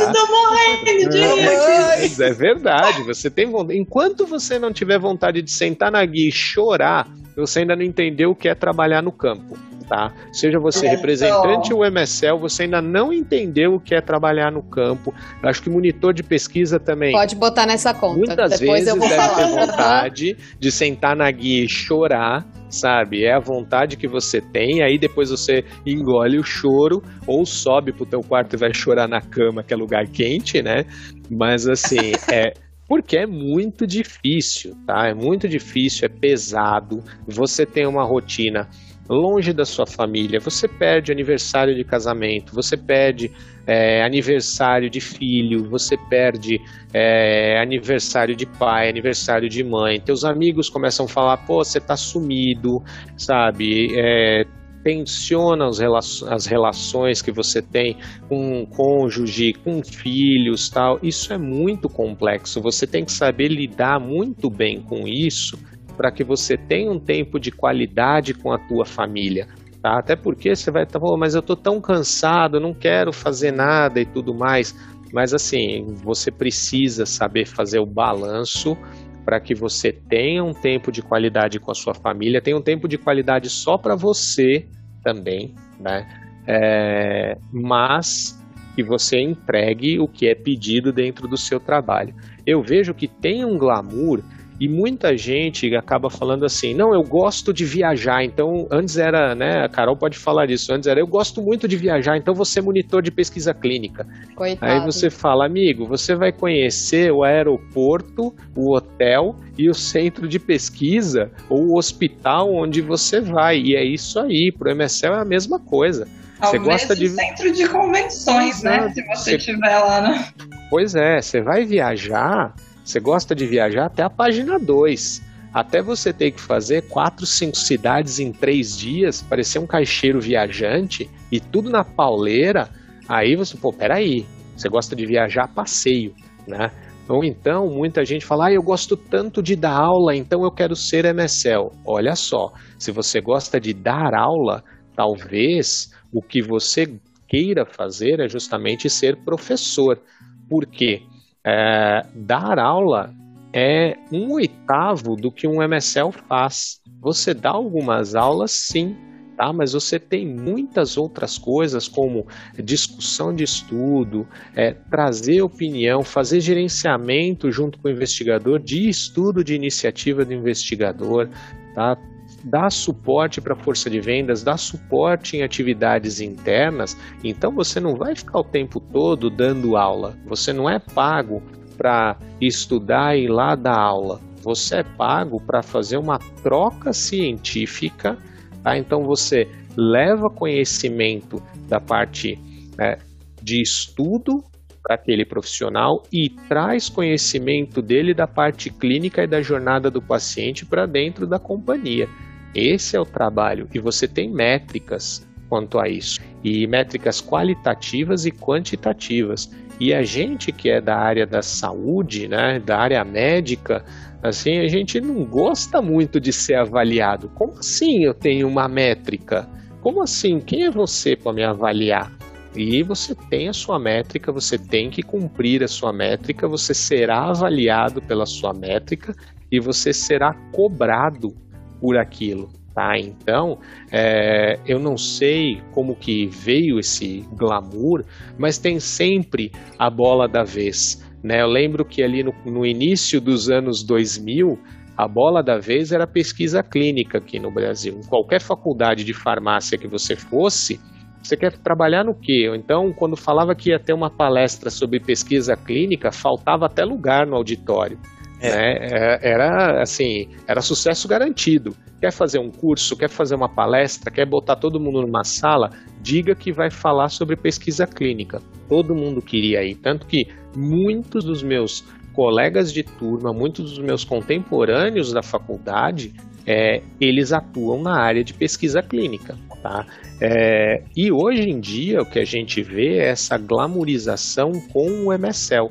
É, é verdade, você tem vontade. Enquanto você não tiver vontade de sentar na guia e chorar, você ainda não entendeu o que é trabalhar no campo tá? Seja você representante ou MSL, você ainda não entendeu o que é trabalhar no campo. Eu acho que monitor de pesquisa também. Pode botar nessa conta. Muitas Depois vezes deve falar. ter vontade de sentar na guia e chorar sabe? É a vontade que você tem, aí depois você engole o choro ou sobe pro teu quarto e vai chorar na cama, que é lugar quente, né? Mas assim, é porque é muito difícil, tá? É muito difícil, é pesado. Você tem uma rotina longe da sua família, você perde aniversário de casamento, você perde é, aniversário de filho, você perde é, aniversário de pai, aniversário de mãe. Teus amigos começam a falar: pô, você tá sumido, sabe? É, tensiona as relações que você tem com um cônjuge, com filhos, tal. Isso é muito complexo. Você tem que saber lidar muito bem com isso para que você tenha um tempo de qualidade com a tua família. Tá? Até porque você vai estar, tá, mas eu estou tão cansado, não quero fazer nada e tudo mais. Mas assim, você precisa saber fazer o balanço para que você tenha um tempo de qualidade com a sua família, tenha um tempo de qualidade só para você também, né? É, mas que você entregue o que é pedido dentro do seu trabalho. Eu vejo que tem um glamour e muita gente acaba falando assim: não, eu gosto de viajar. Então, antes era, né? A Carol pode falar disso. Antes era, eu gosto muito de viajar, então você é monitor de pesquisa clínica. Coitado. Aí você fala, amigo, você vai conhecer o aeroporto, o hotel e o centro de pesquisa ou o hospital onde você vai. E é isso aí. Pro MSL é a mesma coisa. Você gosta de centro de convenções, né? Se você estiver lá, né? Pois é, você vai viajar você gosta de viajar até a página 2. Até você ter que fazer quatro, cinco cidades em três dias, parecer um caixeiro viajante e tudo na pauleira. Aí você, pô, peraí, você gosta de viajar a passeio, né? Ou então, muita gente fala, ah, eu gosto tanto de dar aula, então eu quero ser MSL. Olha só, se você gosta de dar aula, talvez o que você queira fazer é justamente ser professor. Por quê? É, dar aula é um oitavo do que um MSL faz. Você dá algumas aulas, sim, tá? Mas você tem muitas outras coisas como discussão de estudo, é, trazer opinião, fazer gerenciamento junto com o investigador de estudo de iniciativa do investigador, tá? Dá suporte para força de vendas, dá suporte em atividades internas, então você não vai ficar o tempo todo dando aula. Você não é pago para estudar e ir lá dar aula. Você é pago para fazer uma troca científica, tá? Então você leva conhecimento da parte é, de estudo para aquele profissional e traz conhecimento dele da parte clínica e da jornada do paciente para dentro da companhia. Esse é o trabalho e você tem métricas quanto a isso, e métricas qualitativas e quantitativas. E a gente que é da área da saúde, né, da área médica, assim, a gente não gosta muito de ser avaliado. Como assim eu tenho uma métrica? Como assim? Quem é você para me avaliar? E você tem a sua métrica, você tem que cumprir a sua métrica, você será avaliado pela sua métrica e você será cobrado por aquilo. Tá? Então, é, eu não sei como que veio esse glamour, mas tem sempre a bola da vez. Né? Eu lembro que ali no, no início dos anos 2000, a bola da vez era pesquisa clínica aqui no Brasil. Em qualquer faculdade de farmácia que você fosse, você quer trabalhar no quê? Então, quando falava que ia ter uma palestra sobre pesquisa clínica, faltava até lugar no auditório. É. Né? É, era assim, era sucesso garantido. Quer fazer um curso, quer fazer uma palestra, quer botar todo mundo numa sala, diga que vai falar sobre pesquisa clínica. Todo mundo queria ir, tanto que muitos dos meus colegas de turma, muitos dos meus contemporâneos da faculdade, é, eles atuam na área de pesquisa clínica. Tá? É, e hoje em dia o que a gente vê é essa glamorização com o MSL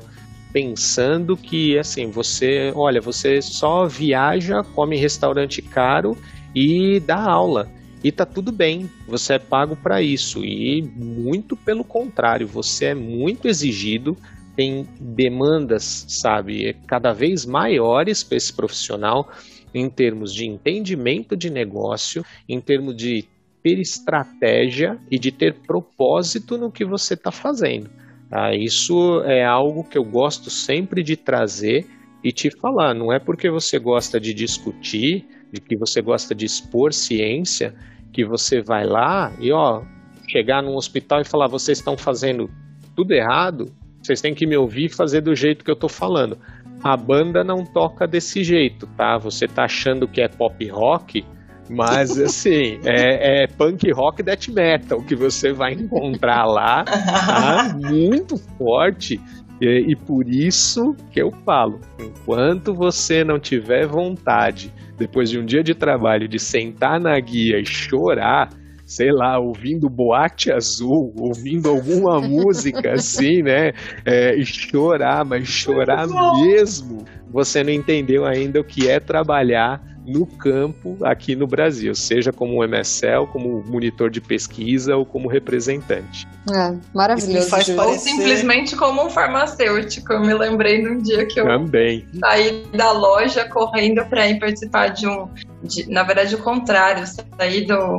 pensando que assim, você, olha, você só viaja, come restaurante caro e dá aula. E tá tudo bem, você é pago para isso. E muito pelo contrário, você é muito exigido, tem demandas, sabe, cada vez maiores para esse profissional em termos de entendimento de negócio, em termos de ter estratégia e de ter propósito no que você está fazendo. Tá? Isso é algo que eu gosto sempre de trazer e te falar. Não é porque você gosta de discutir, de que você gosta de expor ciência, que você vai lá e ó, chegar num hospital e falar: vocês estão fazendo tudo errado, vocês têm que me ouvir e fazer do jeito que eu estou falando. A banda não toca desse jeito, tá? Você tá achando que é pop rock, Mas, assim, é, é punk rock death metal que você vai encontrar lá, tá? Muito forte. E, e, por isso que eu falo, enquanto você não tiver vontade, depois de um dia de trabalho, de sentar na guia e chorar, sei lá, ouvindo Boate Azul, ouvindo alguma música assim, né? É, e chorar, mas chorar mesmo. Você não entendeu ainda o que é trabalhar no campo aqui no Brasil, seja como MSL, como monitor de pesquisa ou como representante. É, maravilhoso. Faz Ou simplesmente como um farmacêutico. Eu me lembrei de um dia que eu Também. saí da loja correndo para ir participar de um. De, na verdade, o contrário, saí do,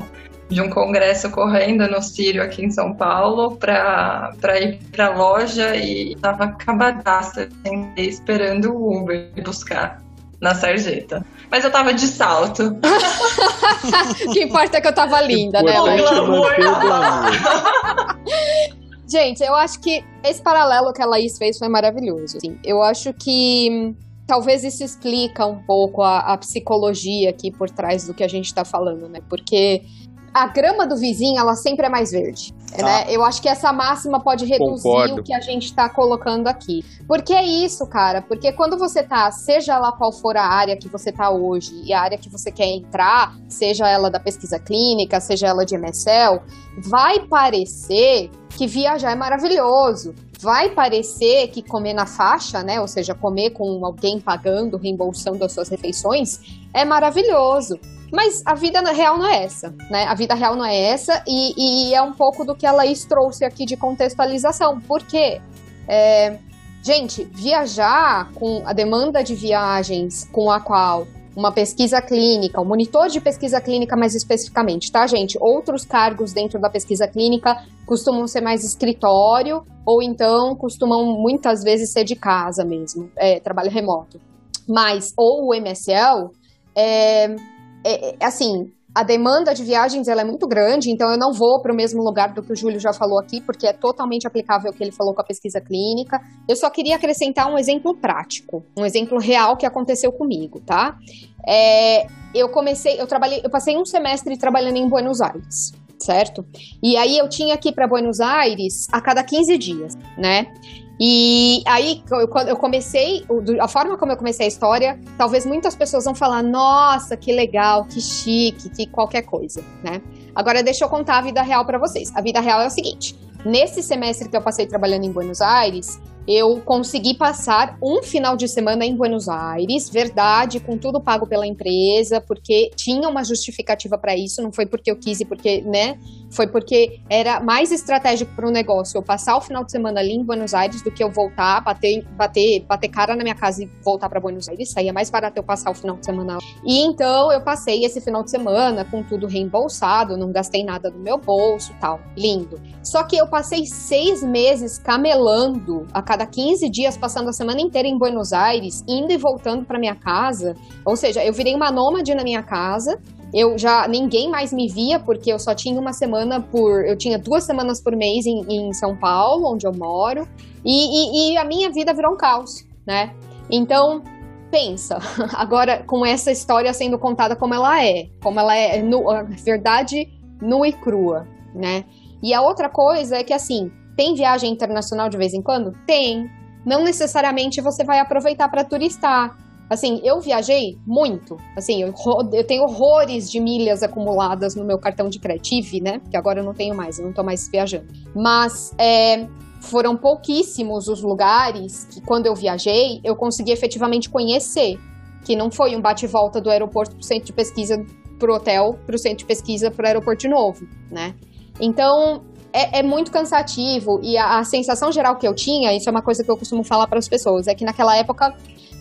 de um congresso correndo no Sírio aqui em São Paulo para ir para a loja e tava acabadaça esperando o Uber buscar na sarjeta. Mas eu tava de salto. o que importa é que eu tava linda, né? Gente, eu acho que esse paralelo que a Laís fez foi maravilhoso. Assim, eu acho que hum, talvez isso explica um pouco a, a, psicologia aqui por trás do que a gente está falando, né? Porque a grama do vizinho, ela sempre é mais verde. Tá. Né? Eu acho que essa máxima pode reduzir Concordo. o que a gente está colocando aqui. Porque é isso, cara. Porque quando você tá, seja lá qual for a área que você tá hoje e a área que você quer entrar, seja ela da pesquisa clínica, seja ela de MSL, vai parecer que viajar é maravilhoso. Vai parecer que comer na faixa, né? Ou seja, comer com alguém pagando, reembolsando as suas refeições, é maravilhoso. Mas a vida real não é essa, né? A vida real não é essa e, e é um pouco do que a Laís trouxe aqui de contextualização. Por quê? É, gente, viajar com a demanda de viagens com a qual uma pesquisa clínica, um monitor de pesquisa clínica mais especificamente, tá, gente? Outros cargos dentro da pesquisa clínica costumam ser mais escritório ou então costumam muitas vezes ser de casa mesmo, é, trabalho remoto. Mas, ou o MSL, é, é, é, assim, a demanda de viagens ela é muito grande, então eu não vou para o mesmo lugar do que o Júlio já falou aqui, porque é totalmente aplicável o que ele falou com a pesquisa clínica. Eu só queria acrescentar um exemplo prático, um exemplo real que aconteceu comigo, tá? É, eu comecei, eu trabalhei, eu passei um semestre trabalhando em Buenos Aires, certo? E aí eu tinha que ir para Buenos Aires a cada 15 dias, né? E aí, quando eu comecei, a forma como eu comecei a história, talvez muitas pessoas vão falar: nossa, que legal, que chique, que qualquer coisa, né? Agora, deixa eu contar a vida real para vocês. A vida real é o seguinte: nesse semestre que eu passei trabalhando em Buenos Aires, eu consegui passar um final de semana em Buenos Aires, verdade, com tudo pago pela empresa, porque tinha uma justificativa para isso, não foi porque eu quis e porque, né? Foi porque era mais estratégico para o negócio eu passar o final de semana ali em Buenos Aires do que eu voltar, bater, bater, bater cara na minha casa e voltar para Buenos Aires. Saía mais barato eu passar o final de semana. E então eu passei esse final de semana com tudo reembolsado, não gastei nada do meu bolso, tal, lindo. Só que eu passei seis meses camelando a cada 15 dias, passando a semana inteira em Buenos Aires, indo e voltando para minha casa. Ou seja, eu virei uma nômade na minha casa. Eu já ninguém mais me via porque eu só tinha uma semana por, eu tinha duas semanas por mês em, em São Paulo, onde eu moro, e, e, e a minha vida virou um caos, né? Então pensa agora com essa história sendo contada como ela é, como ela é, a verdade nua e crua, né? E a outra coisa é que assim tem viagem internacional de vez em quando? Tem. Não necessariamente você vai aproveitar para turistar. Assim, eu viajei muito. Assim, eu, eu, tenho horrores de milhas acumuladas no meu cartão de crédito. Tive, né? Que agora eu não tenho mais, eu não tô mais viajando. Mas é, foram pouquíssimos os lugares que, quando eu viajei, eu consegui efetivamente conhecer. Que não foi um bate-volta do aeroporto pro centro de pesquisa, pro hotel, pro centro de pesquisa, pro aeroporto de novo, né? Então, é, é, muito cansativo e a, a, sensação geral que eu tinha, isso é uma coisa que eu costumo falar para as pessoas, é que naquela época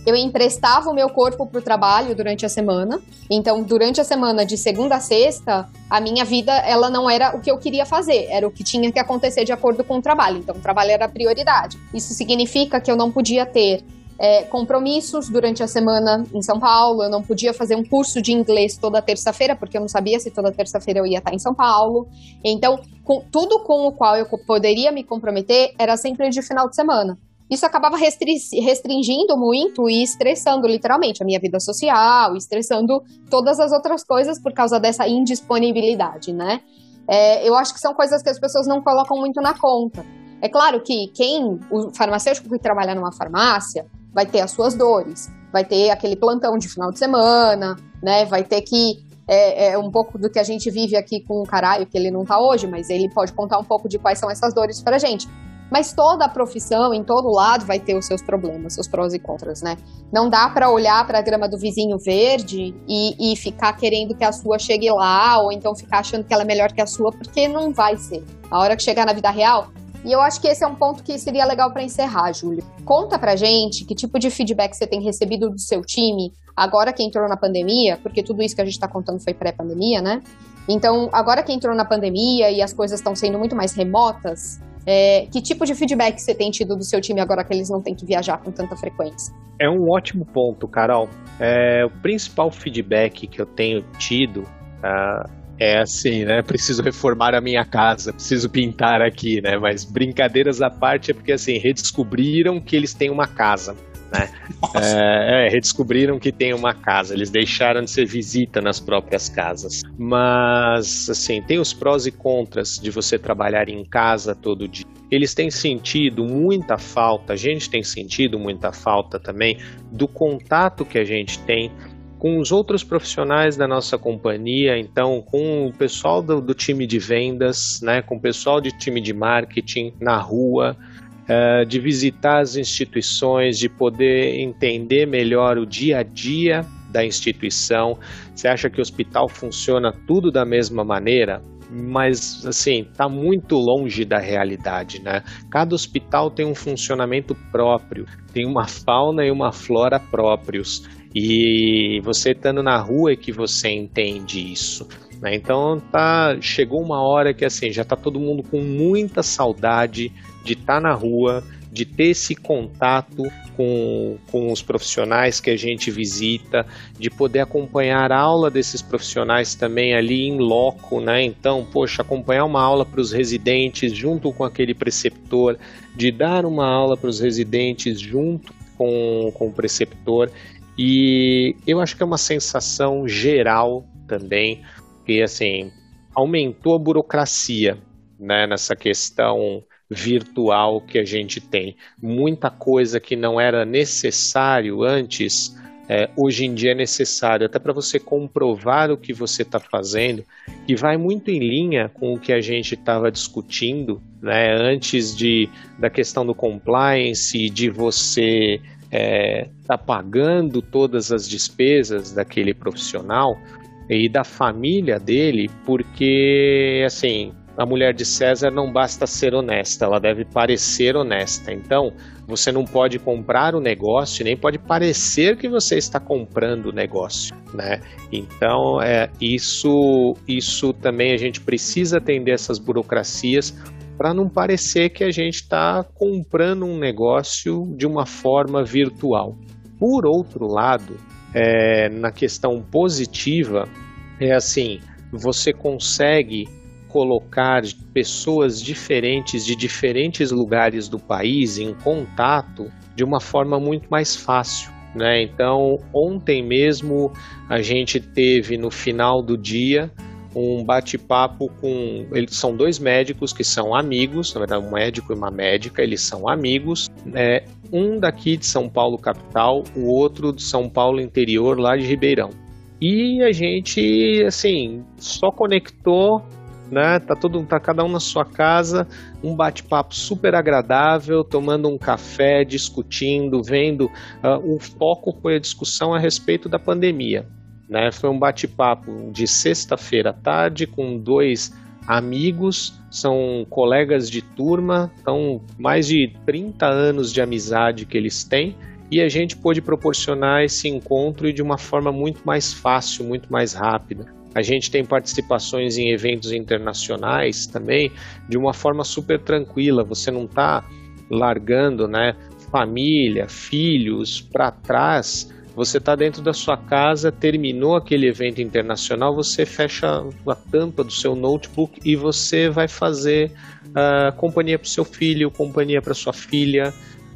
eu emprestava o meu corpo para o trabalho durante a semana. Então, durante a semana de segunda a sexta, a minha vida ela não era o que eu queria fazer, era o que tinha que acontecer de acordo com o trabalho. Então, o trabalho era a prioridade. Isso significa que eu não podia ter é, compromissos durante a semana em São Paulo. Eu não podia fazer um curso de inglês toda terça-feira, porque eu não sabia se toda terça-feira eu ia estar em São Paulo. Então, com, tudo com o qual eu poderia me comprometer era sempre de final de semana. isso acabava restringindo muito e estressando literalmente a minha vida social, estressando todas as outras coisas por causa dessa indisponibilidade, né? É, eu acho que são coisas que as pessoas não colocam muito na conta. É claro que quem, o farmacêutico que trabalha numa farmácia, vai ter as suas dores, vai ter aquele plantão de final de semana, né? Vai ter que é, é, um pouco do que a gente vive aqui com o caralho, que ele não tá hoje, mas ele pode contar um pouco de quais são essas dores pra gente. Mas toda a profissão, em todo lado, vai ter os seus problemas, seus prós e contras, né? Não dá para olhar para a grama do vizinho verde e, e ficar querendo que a sua chegue lá, ou então ficar achando que ela é melhor que a sua, porque não vai ser. A hora que chegar na vida real, e eu acho que esse é um ponto que seria legal para encerrar, Júlio. Conta pra gente que tipo de feedback você tem recebido do seu time agora que entrou na pandemia, porque tudo isso que a gente está contando foi pré-pandemia, né? Então, agora que entrou na pandemia e as coisas estão sendo muito mais remotas, é, que tipo de feedback você tem tido do seu time agora que eles não têm que viajar com tanta frequência? É um ótimo ponto, Carol. É, o principal feedback que eu tenho tido uh, é assim, né? Preciso reformar a minha casa, preciso pintar aqui, né? Mas brincadeiras à parte é porque assim redescobriram que eles têm uma casa. Né? É, é, redescobriram que tem uma casa, eles deixaram de ser visita nas próprias casas. Mas, assim, tem os prós e contras de você trabalhar em casa todo dia. Eles têm sentido muita falta, a gente tem sentido muita falta também do contato que a gente tem com os outros profissionais da nossa companhia, então com o pessoal do, do time de vendas, né, com o pessoal de time de marketing na rua, uh, de visitar as instituições, de poder entender melhor o dia a dia da instituição. Você acha que o hospital funciona tudo da mesma maneira? mas assim, está muito longe da realidade, né? Cada hospital tem um funcionamento próprio, tem uma fauna e uma flora próprios. E você estando na rua é que você entende isso. Né? Então tá, chegou uma hora que assim, já tá todo mundo com muita saudade de estar tá na rua, de ter esse contato com, com os profissionais que a gente visita, de poder acompanhar a aula desses profissionais também ali em loco, né? Então, poxa, acompanhar uma aula para os residentes junto com aquele preceptor, de dar uma aula para os residentes junto com, com o preceptor. E eu acho que é uma sensação geral também, que assim, aumentou a burocracia né, nessa questão virtual que a gente tem. Muita coisa que não era necessário antes, é, hoje em dia é necessário, até para você comprovar o que você está fazendo, que vai muito em linha com o que a gente estava discutindo né, antes de, da questão do compliance, de você é, tá pagando todas as despesas daquele profissional e da família dele, porque assim a mulher de César não basta ser honesta, ela deve parecer honesta. Então, você não pode comprar o negócio, nem pode parecer que você está comprando o negócio, né? Então, é, isso, isso também a gente precisa atender essas burocracias para não parecer que a gente está comprando um negócio de uma forma virtual. Por outro lado, é, na questão positiva, é assim: você consegue colocar pessoas diferentes de diferentes lugares do país em contato de uma forma muito mais fácil. Né? Então, ontem mesmo a gente teve no final do dia um bate-papo com. Eles são dois médicos que são amigos, na verdade, um médico e uma médica, eles são amigos. É, um daqui de São Paulo, capital, o outro de São Paulo, interior, lá de Ribeirão. E a gente, assim, só conectou, né? Tá todo, tá cada um na sua casa, um bate-papo super agradável, tomando um café, discutindo, vendo. Uh, o foco foi a discussão a respeito da pandemia. Né? Foi um bate-papo de sexta-feira à tarde com dois amigos, são colegas de turma, são mais de 30 anos de amizade que eles têm e a gente pôde proporcionar esse encontro de uma forma muito mais fácil, muito mais rápida. A gente tem participações em eventos internacionais também de uma forma super tranquila. Você não está largando, né, família, filhos para trás você está dentro da sua casa, terminou aquele evento internacional, você fecha a tampa do seu notebook e você vai fazer uh, companhia para o seu filho, companhia para sua filha,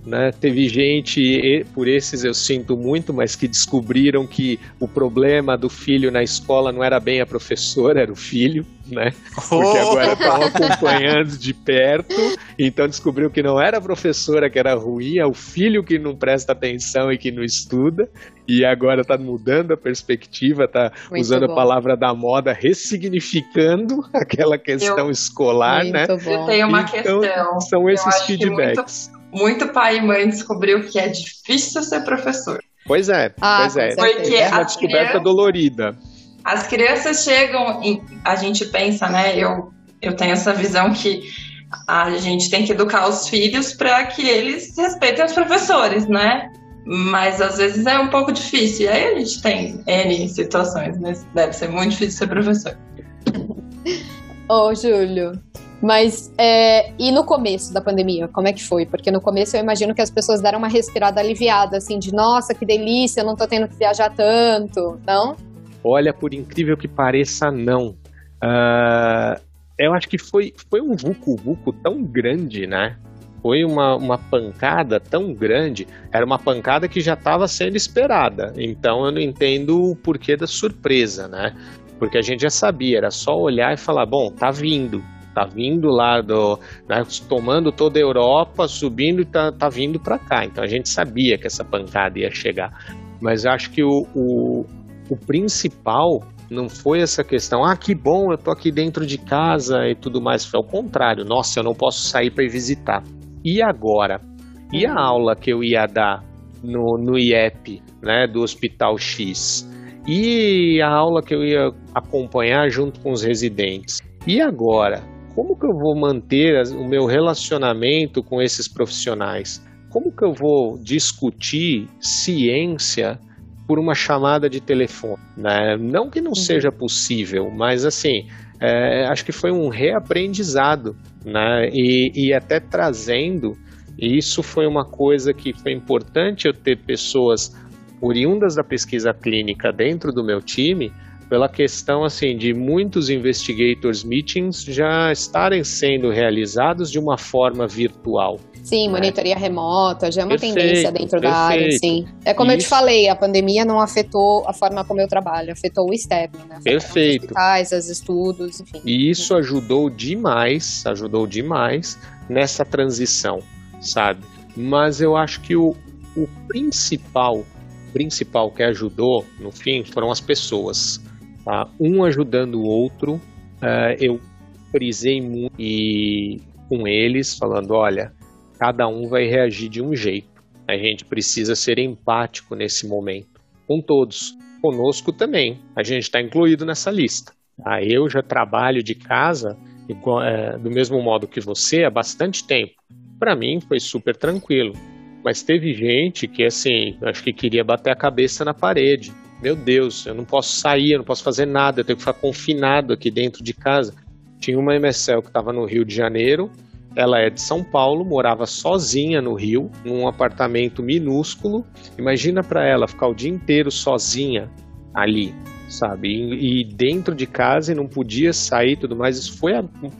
né? Teve gente, por esses eu sinto muito, mas que descobriram que o problema do filho na escola não era bem a professora, era o filho, né? Porque agora estão acompanhando de perto, então descobriu que não era a professora que era ruim, é o filho que não presta atenção e que não estuda, e agora está mudando a perspectiva, está usando bom. a palavra da moda, ressignificando aquela questão eu, escolar, né? Bom. Tem uma então, questão. São esses feedbacks muito pai e mãe descobriu que é difícil ser professor. Pois é, ah, pois é. Porque é uma descoberta crianças, dolorida. As crianças chegam e a gente pensa, né? Eu, eu tenho essa visão que a gente tem que educar os filhos para que eles respeitem os professores, né? Mas às vezes é um pouco difícil. E aí a gente tem N situações, mas deve ser muito difícil ser professor. Ô, Júlio, mas, é, e no começo da pandemia, como é que foi? Porque no começo eu imagino que as pessoas deram uma respirada aliviada, assim, de nossa, que delícia, eu não tô tendo que viajar tanto, não? Olha, por incrível que pareça, não. Uh, eu acho que foi, foi um vucu-vucu tão grande, né? Foi uma, uma pancada tão grande, era uma pancada que já estava sendo esperada. Então eu não entendo o porquê da surpresa, né? Porque a gente já sabia, era só olhar e falar: bom, tá vindo, tá vindo lá do. Né, tomando toda a Europa, subindo e tá, tá vindo para cá. Então a gente sabia que essa pancada ia chegar. Mas acho que o, o, o principal não foi essa questão, ah, que bom, eu tô aqui dentro de casa e tudo mais. Foi ao contrário, nossa, eu não posso sair para visitar. E agora? E a aula que eu ia dar no, no IEP, né, do Hospital X? E a aula que eu ia acompanhar junto com os residentes? E agora? Como que eu vou manter o meu relacionamento com esses profissionais? Como que eu vou discutir ciência por uma chamada de telefone? Né? Não que não uhum. seja possível, mas assim, é, acho que foi um reaprendizado, né? E, e até trazendo, e isso foi uma coisa que foi importante eu ter pessoas oriundas da pesquisa clínica dentro do meu time, pela questão assim de muitos investigators meetings já estarem sendo realizados de uma forma virtual. Sim, né? monitoria remota já é uma perfeito, tendência dentro perfeito. da área, sim. É como Isso. eu te falei, a pandemia não afetou a forma como eu trabalho, afetou o externo, né? Afetou perfeito. Os hospitais, os estudos, enfim. E isso ajudou demais, ajudou demais nessa transição, sabe? Mas eu acho que o, o principal, principal que ajudou, no fim, foram as pessoas tá? um ajudando o outro. Uh, eu frisei muito e com eles, falando: olha, cada um vai reagir de um jeito. A gente precisa ser empático nesse momento, com todos. Conosco também, a gente está incluído nessa lista. Tá? Eu já trabalho de casa igual, é, do mesmo modo que você há bastante tempo. Para mim foi super tranquilo. Mas teve gente que, assim, acho que queria bater a cabeça na parede meu Deus, eu não posso sair, eu não posso fazer nada, eu tenho que ficar confinado aqui dentro de casa. Tinha uma MSL que estava no Rio de Janeiro, ela é de São Paulo, morava sozinha no Rio, num apartamento minúsculo. Imagina para ela ficar o dia inteiro sozinha ali, sabe? E, e, dentro de casa e não podia sair tudo mais. Isso foi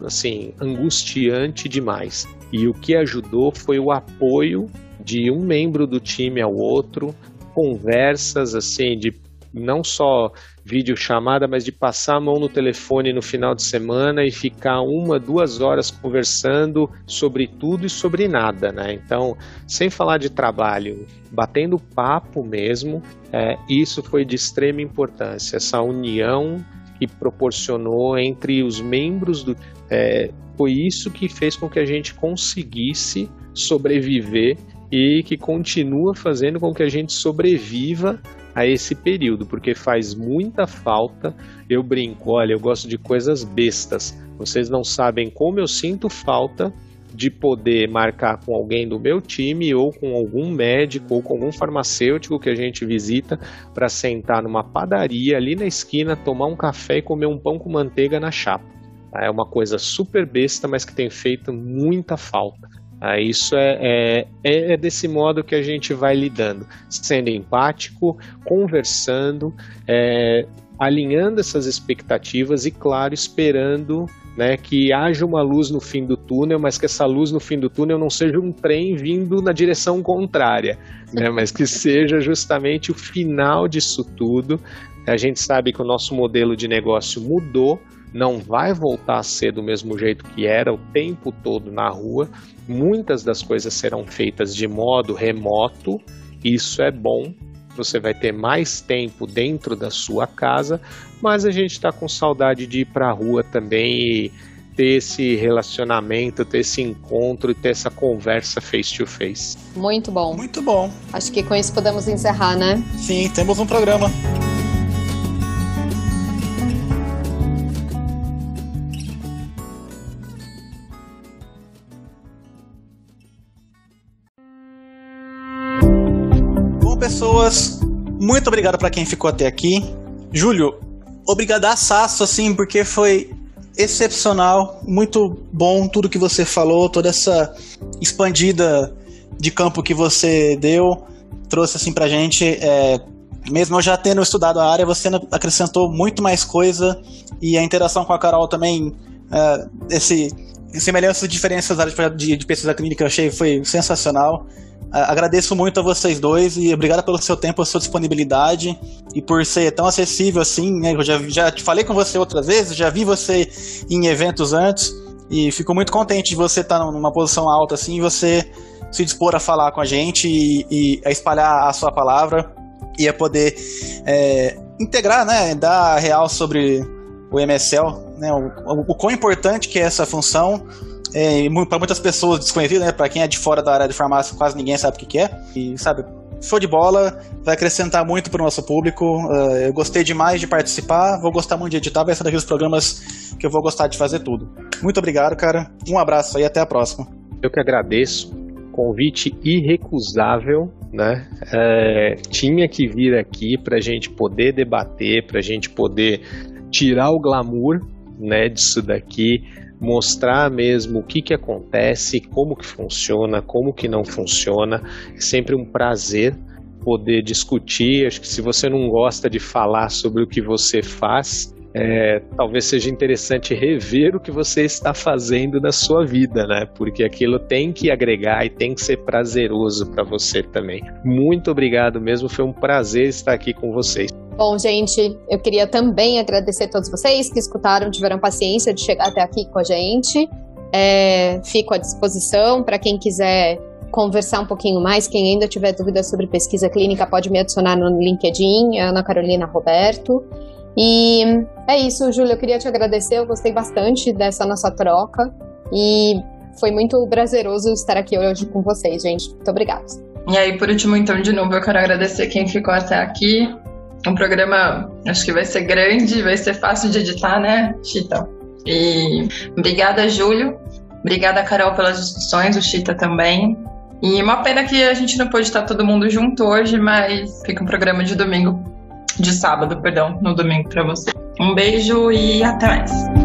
assim angustiante demais. E o que ajudou foi o apoio de um membro do time ao outro, conversas assim de não só vídeo chamada, mas de passar a mão no telefone no final de semana e ficar uma, duas horas conversando sobre tudo e sobre nada, né? Então, sem falar de trabalho, batendo papo mesmo, é, isso foi de extrema importância, essa união que proporcionou entre os membros do. É, foi isso que fez com que a gente conseguisse sobreviver e que continua fazendo com que a gente sobreviva a esse período, porque faz muita falta. Eu brinco, olha, eu gosto de coisas bestas. Vocês não sabem como eu sinto falta de poder marcar com alguém do meu time ou com algum médico ou com algum farmacêutico que a gente visita para sentar numa padaria ali na esquina, tomar um café e comer um pão com manteiga na chapa. É uma coisa super besta, mas que tem feito muita falta. Ah, isso é, é, é, desse modo que a gente vai lidando, sendo empático, conversando, é, alinhando essas expectativas e, claro, esperando né, que haja uma luz no fim do túnel, mas que essa luz no fim do túnel não seja um trem vindo na direção contrária, né, mas que seja justamente o final disso tudo. A gente sabe que o nosso modelo de negócio mudou, não vai voltar a ser do mesmo jeito que era o tempo todo na rua. Muitas das coisas serão feitas de modo remoto, isso é bom, você vai ter mais tempo dentro da sua casa, mas a gente está com saudade de ir para a rua também e ter esse relacionamento, ter esse encontro e ter essa conversa face to face. Muito bom. Muito bom. Acho que com isso podemos encerrar, né? Sim, temos um programa. Muito obrigado para quem ficou até aqui. Júlio, obrigadaço, assim, porque foi excepcional, muito bom tudo que você falou, toda essa expandida de campo que você deu, trouxe assim pra gente. É, mesmo eu já tendo estudado a área, você acrescentou muito mais coisa e a interação com a Carol também, é, esse semelhanças e diferenças de, de pesquisa clínica eu achei foi sensacional. Agradeço muito a vocês dois e obrigado pelo seu tempo, a sua disponibilidade e por ser tão acessível assim. Né? Eu já, já te falei com você outras vezes, já vi você em eventos antes e fico muito contente de você estar numa posição alta assim e você se dispor a falar com a gente e, e a espalhar a sua palavra e a poder é, integrar, né, dar real sobre o MSL, né, o, o, quão importante que é essa função é, para muitas pessoas desconhecidas, né? Para quem é de fora da área de farmácia, quase ninguém sabe o que, que é. E sabe, show de bola, vai acrescentar muito para o nosso público. Uh, eu gostei demais de participar, vou gostar muito de editar, vai ser daqueles programas que eu vou gostar de fazer tudo. Muito obrigado, cara. Um abraço aí, até a próxima. Eu que agradeço. Convite irrecusável, né? É, tinha que vir aqui para a gente poder debater, para a gente poder tirar o glamour, né, disso daqui mostrar mesmo o que, que acontece, como que funciona, como que não funciona. É sempre um prazer poder discutir. Acho que se você não gosta de falar sobre o que você faz, é, talvez seja interessante rever o que você está fazendo na sua vida, né? Porque aquilo tem que agregar e tem que ser prazeroso para você também. Muito obrigado mesmo, foi um prazer estar aqui com vocês. Bom, gente, eu queria também agradecer a todos vocês que escutaram, tiveram paciência de chegar até aqui com a gente. É, fico à disposição para quem quiser conversar um pouquinho mais. Quem ainda tiver dúvidas sobre pesquisa clínica pode me adicionar no LinkedIn, Ana Carolina Roberto. E é isso, Júlia, eu queria te agradecer, eu gostei bastante dessa nossa troca e foi muito prazeroso estar aqui hoje com vocês, gente. Muito obrigada. E aí, por último, então, de novo, eu quero agradecer quem ficou até aqui. Um programa, acho que vai ser grande, vai ser fácil de editar, né, Chita? E obrigada, Júlio. Obrigada, Carol, pelas discussões, o Chita também. E uma pena que a gente não pôde estar todo mundo junto hoje, mas fica um programa de domingo, de sábado, perdão, no domingo para você. Um beijo e até mais.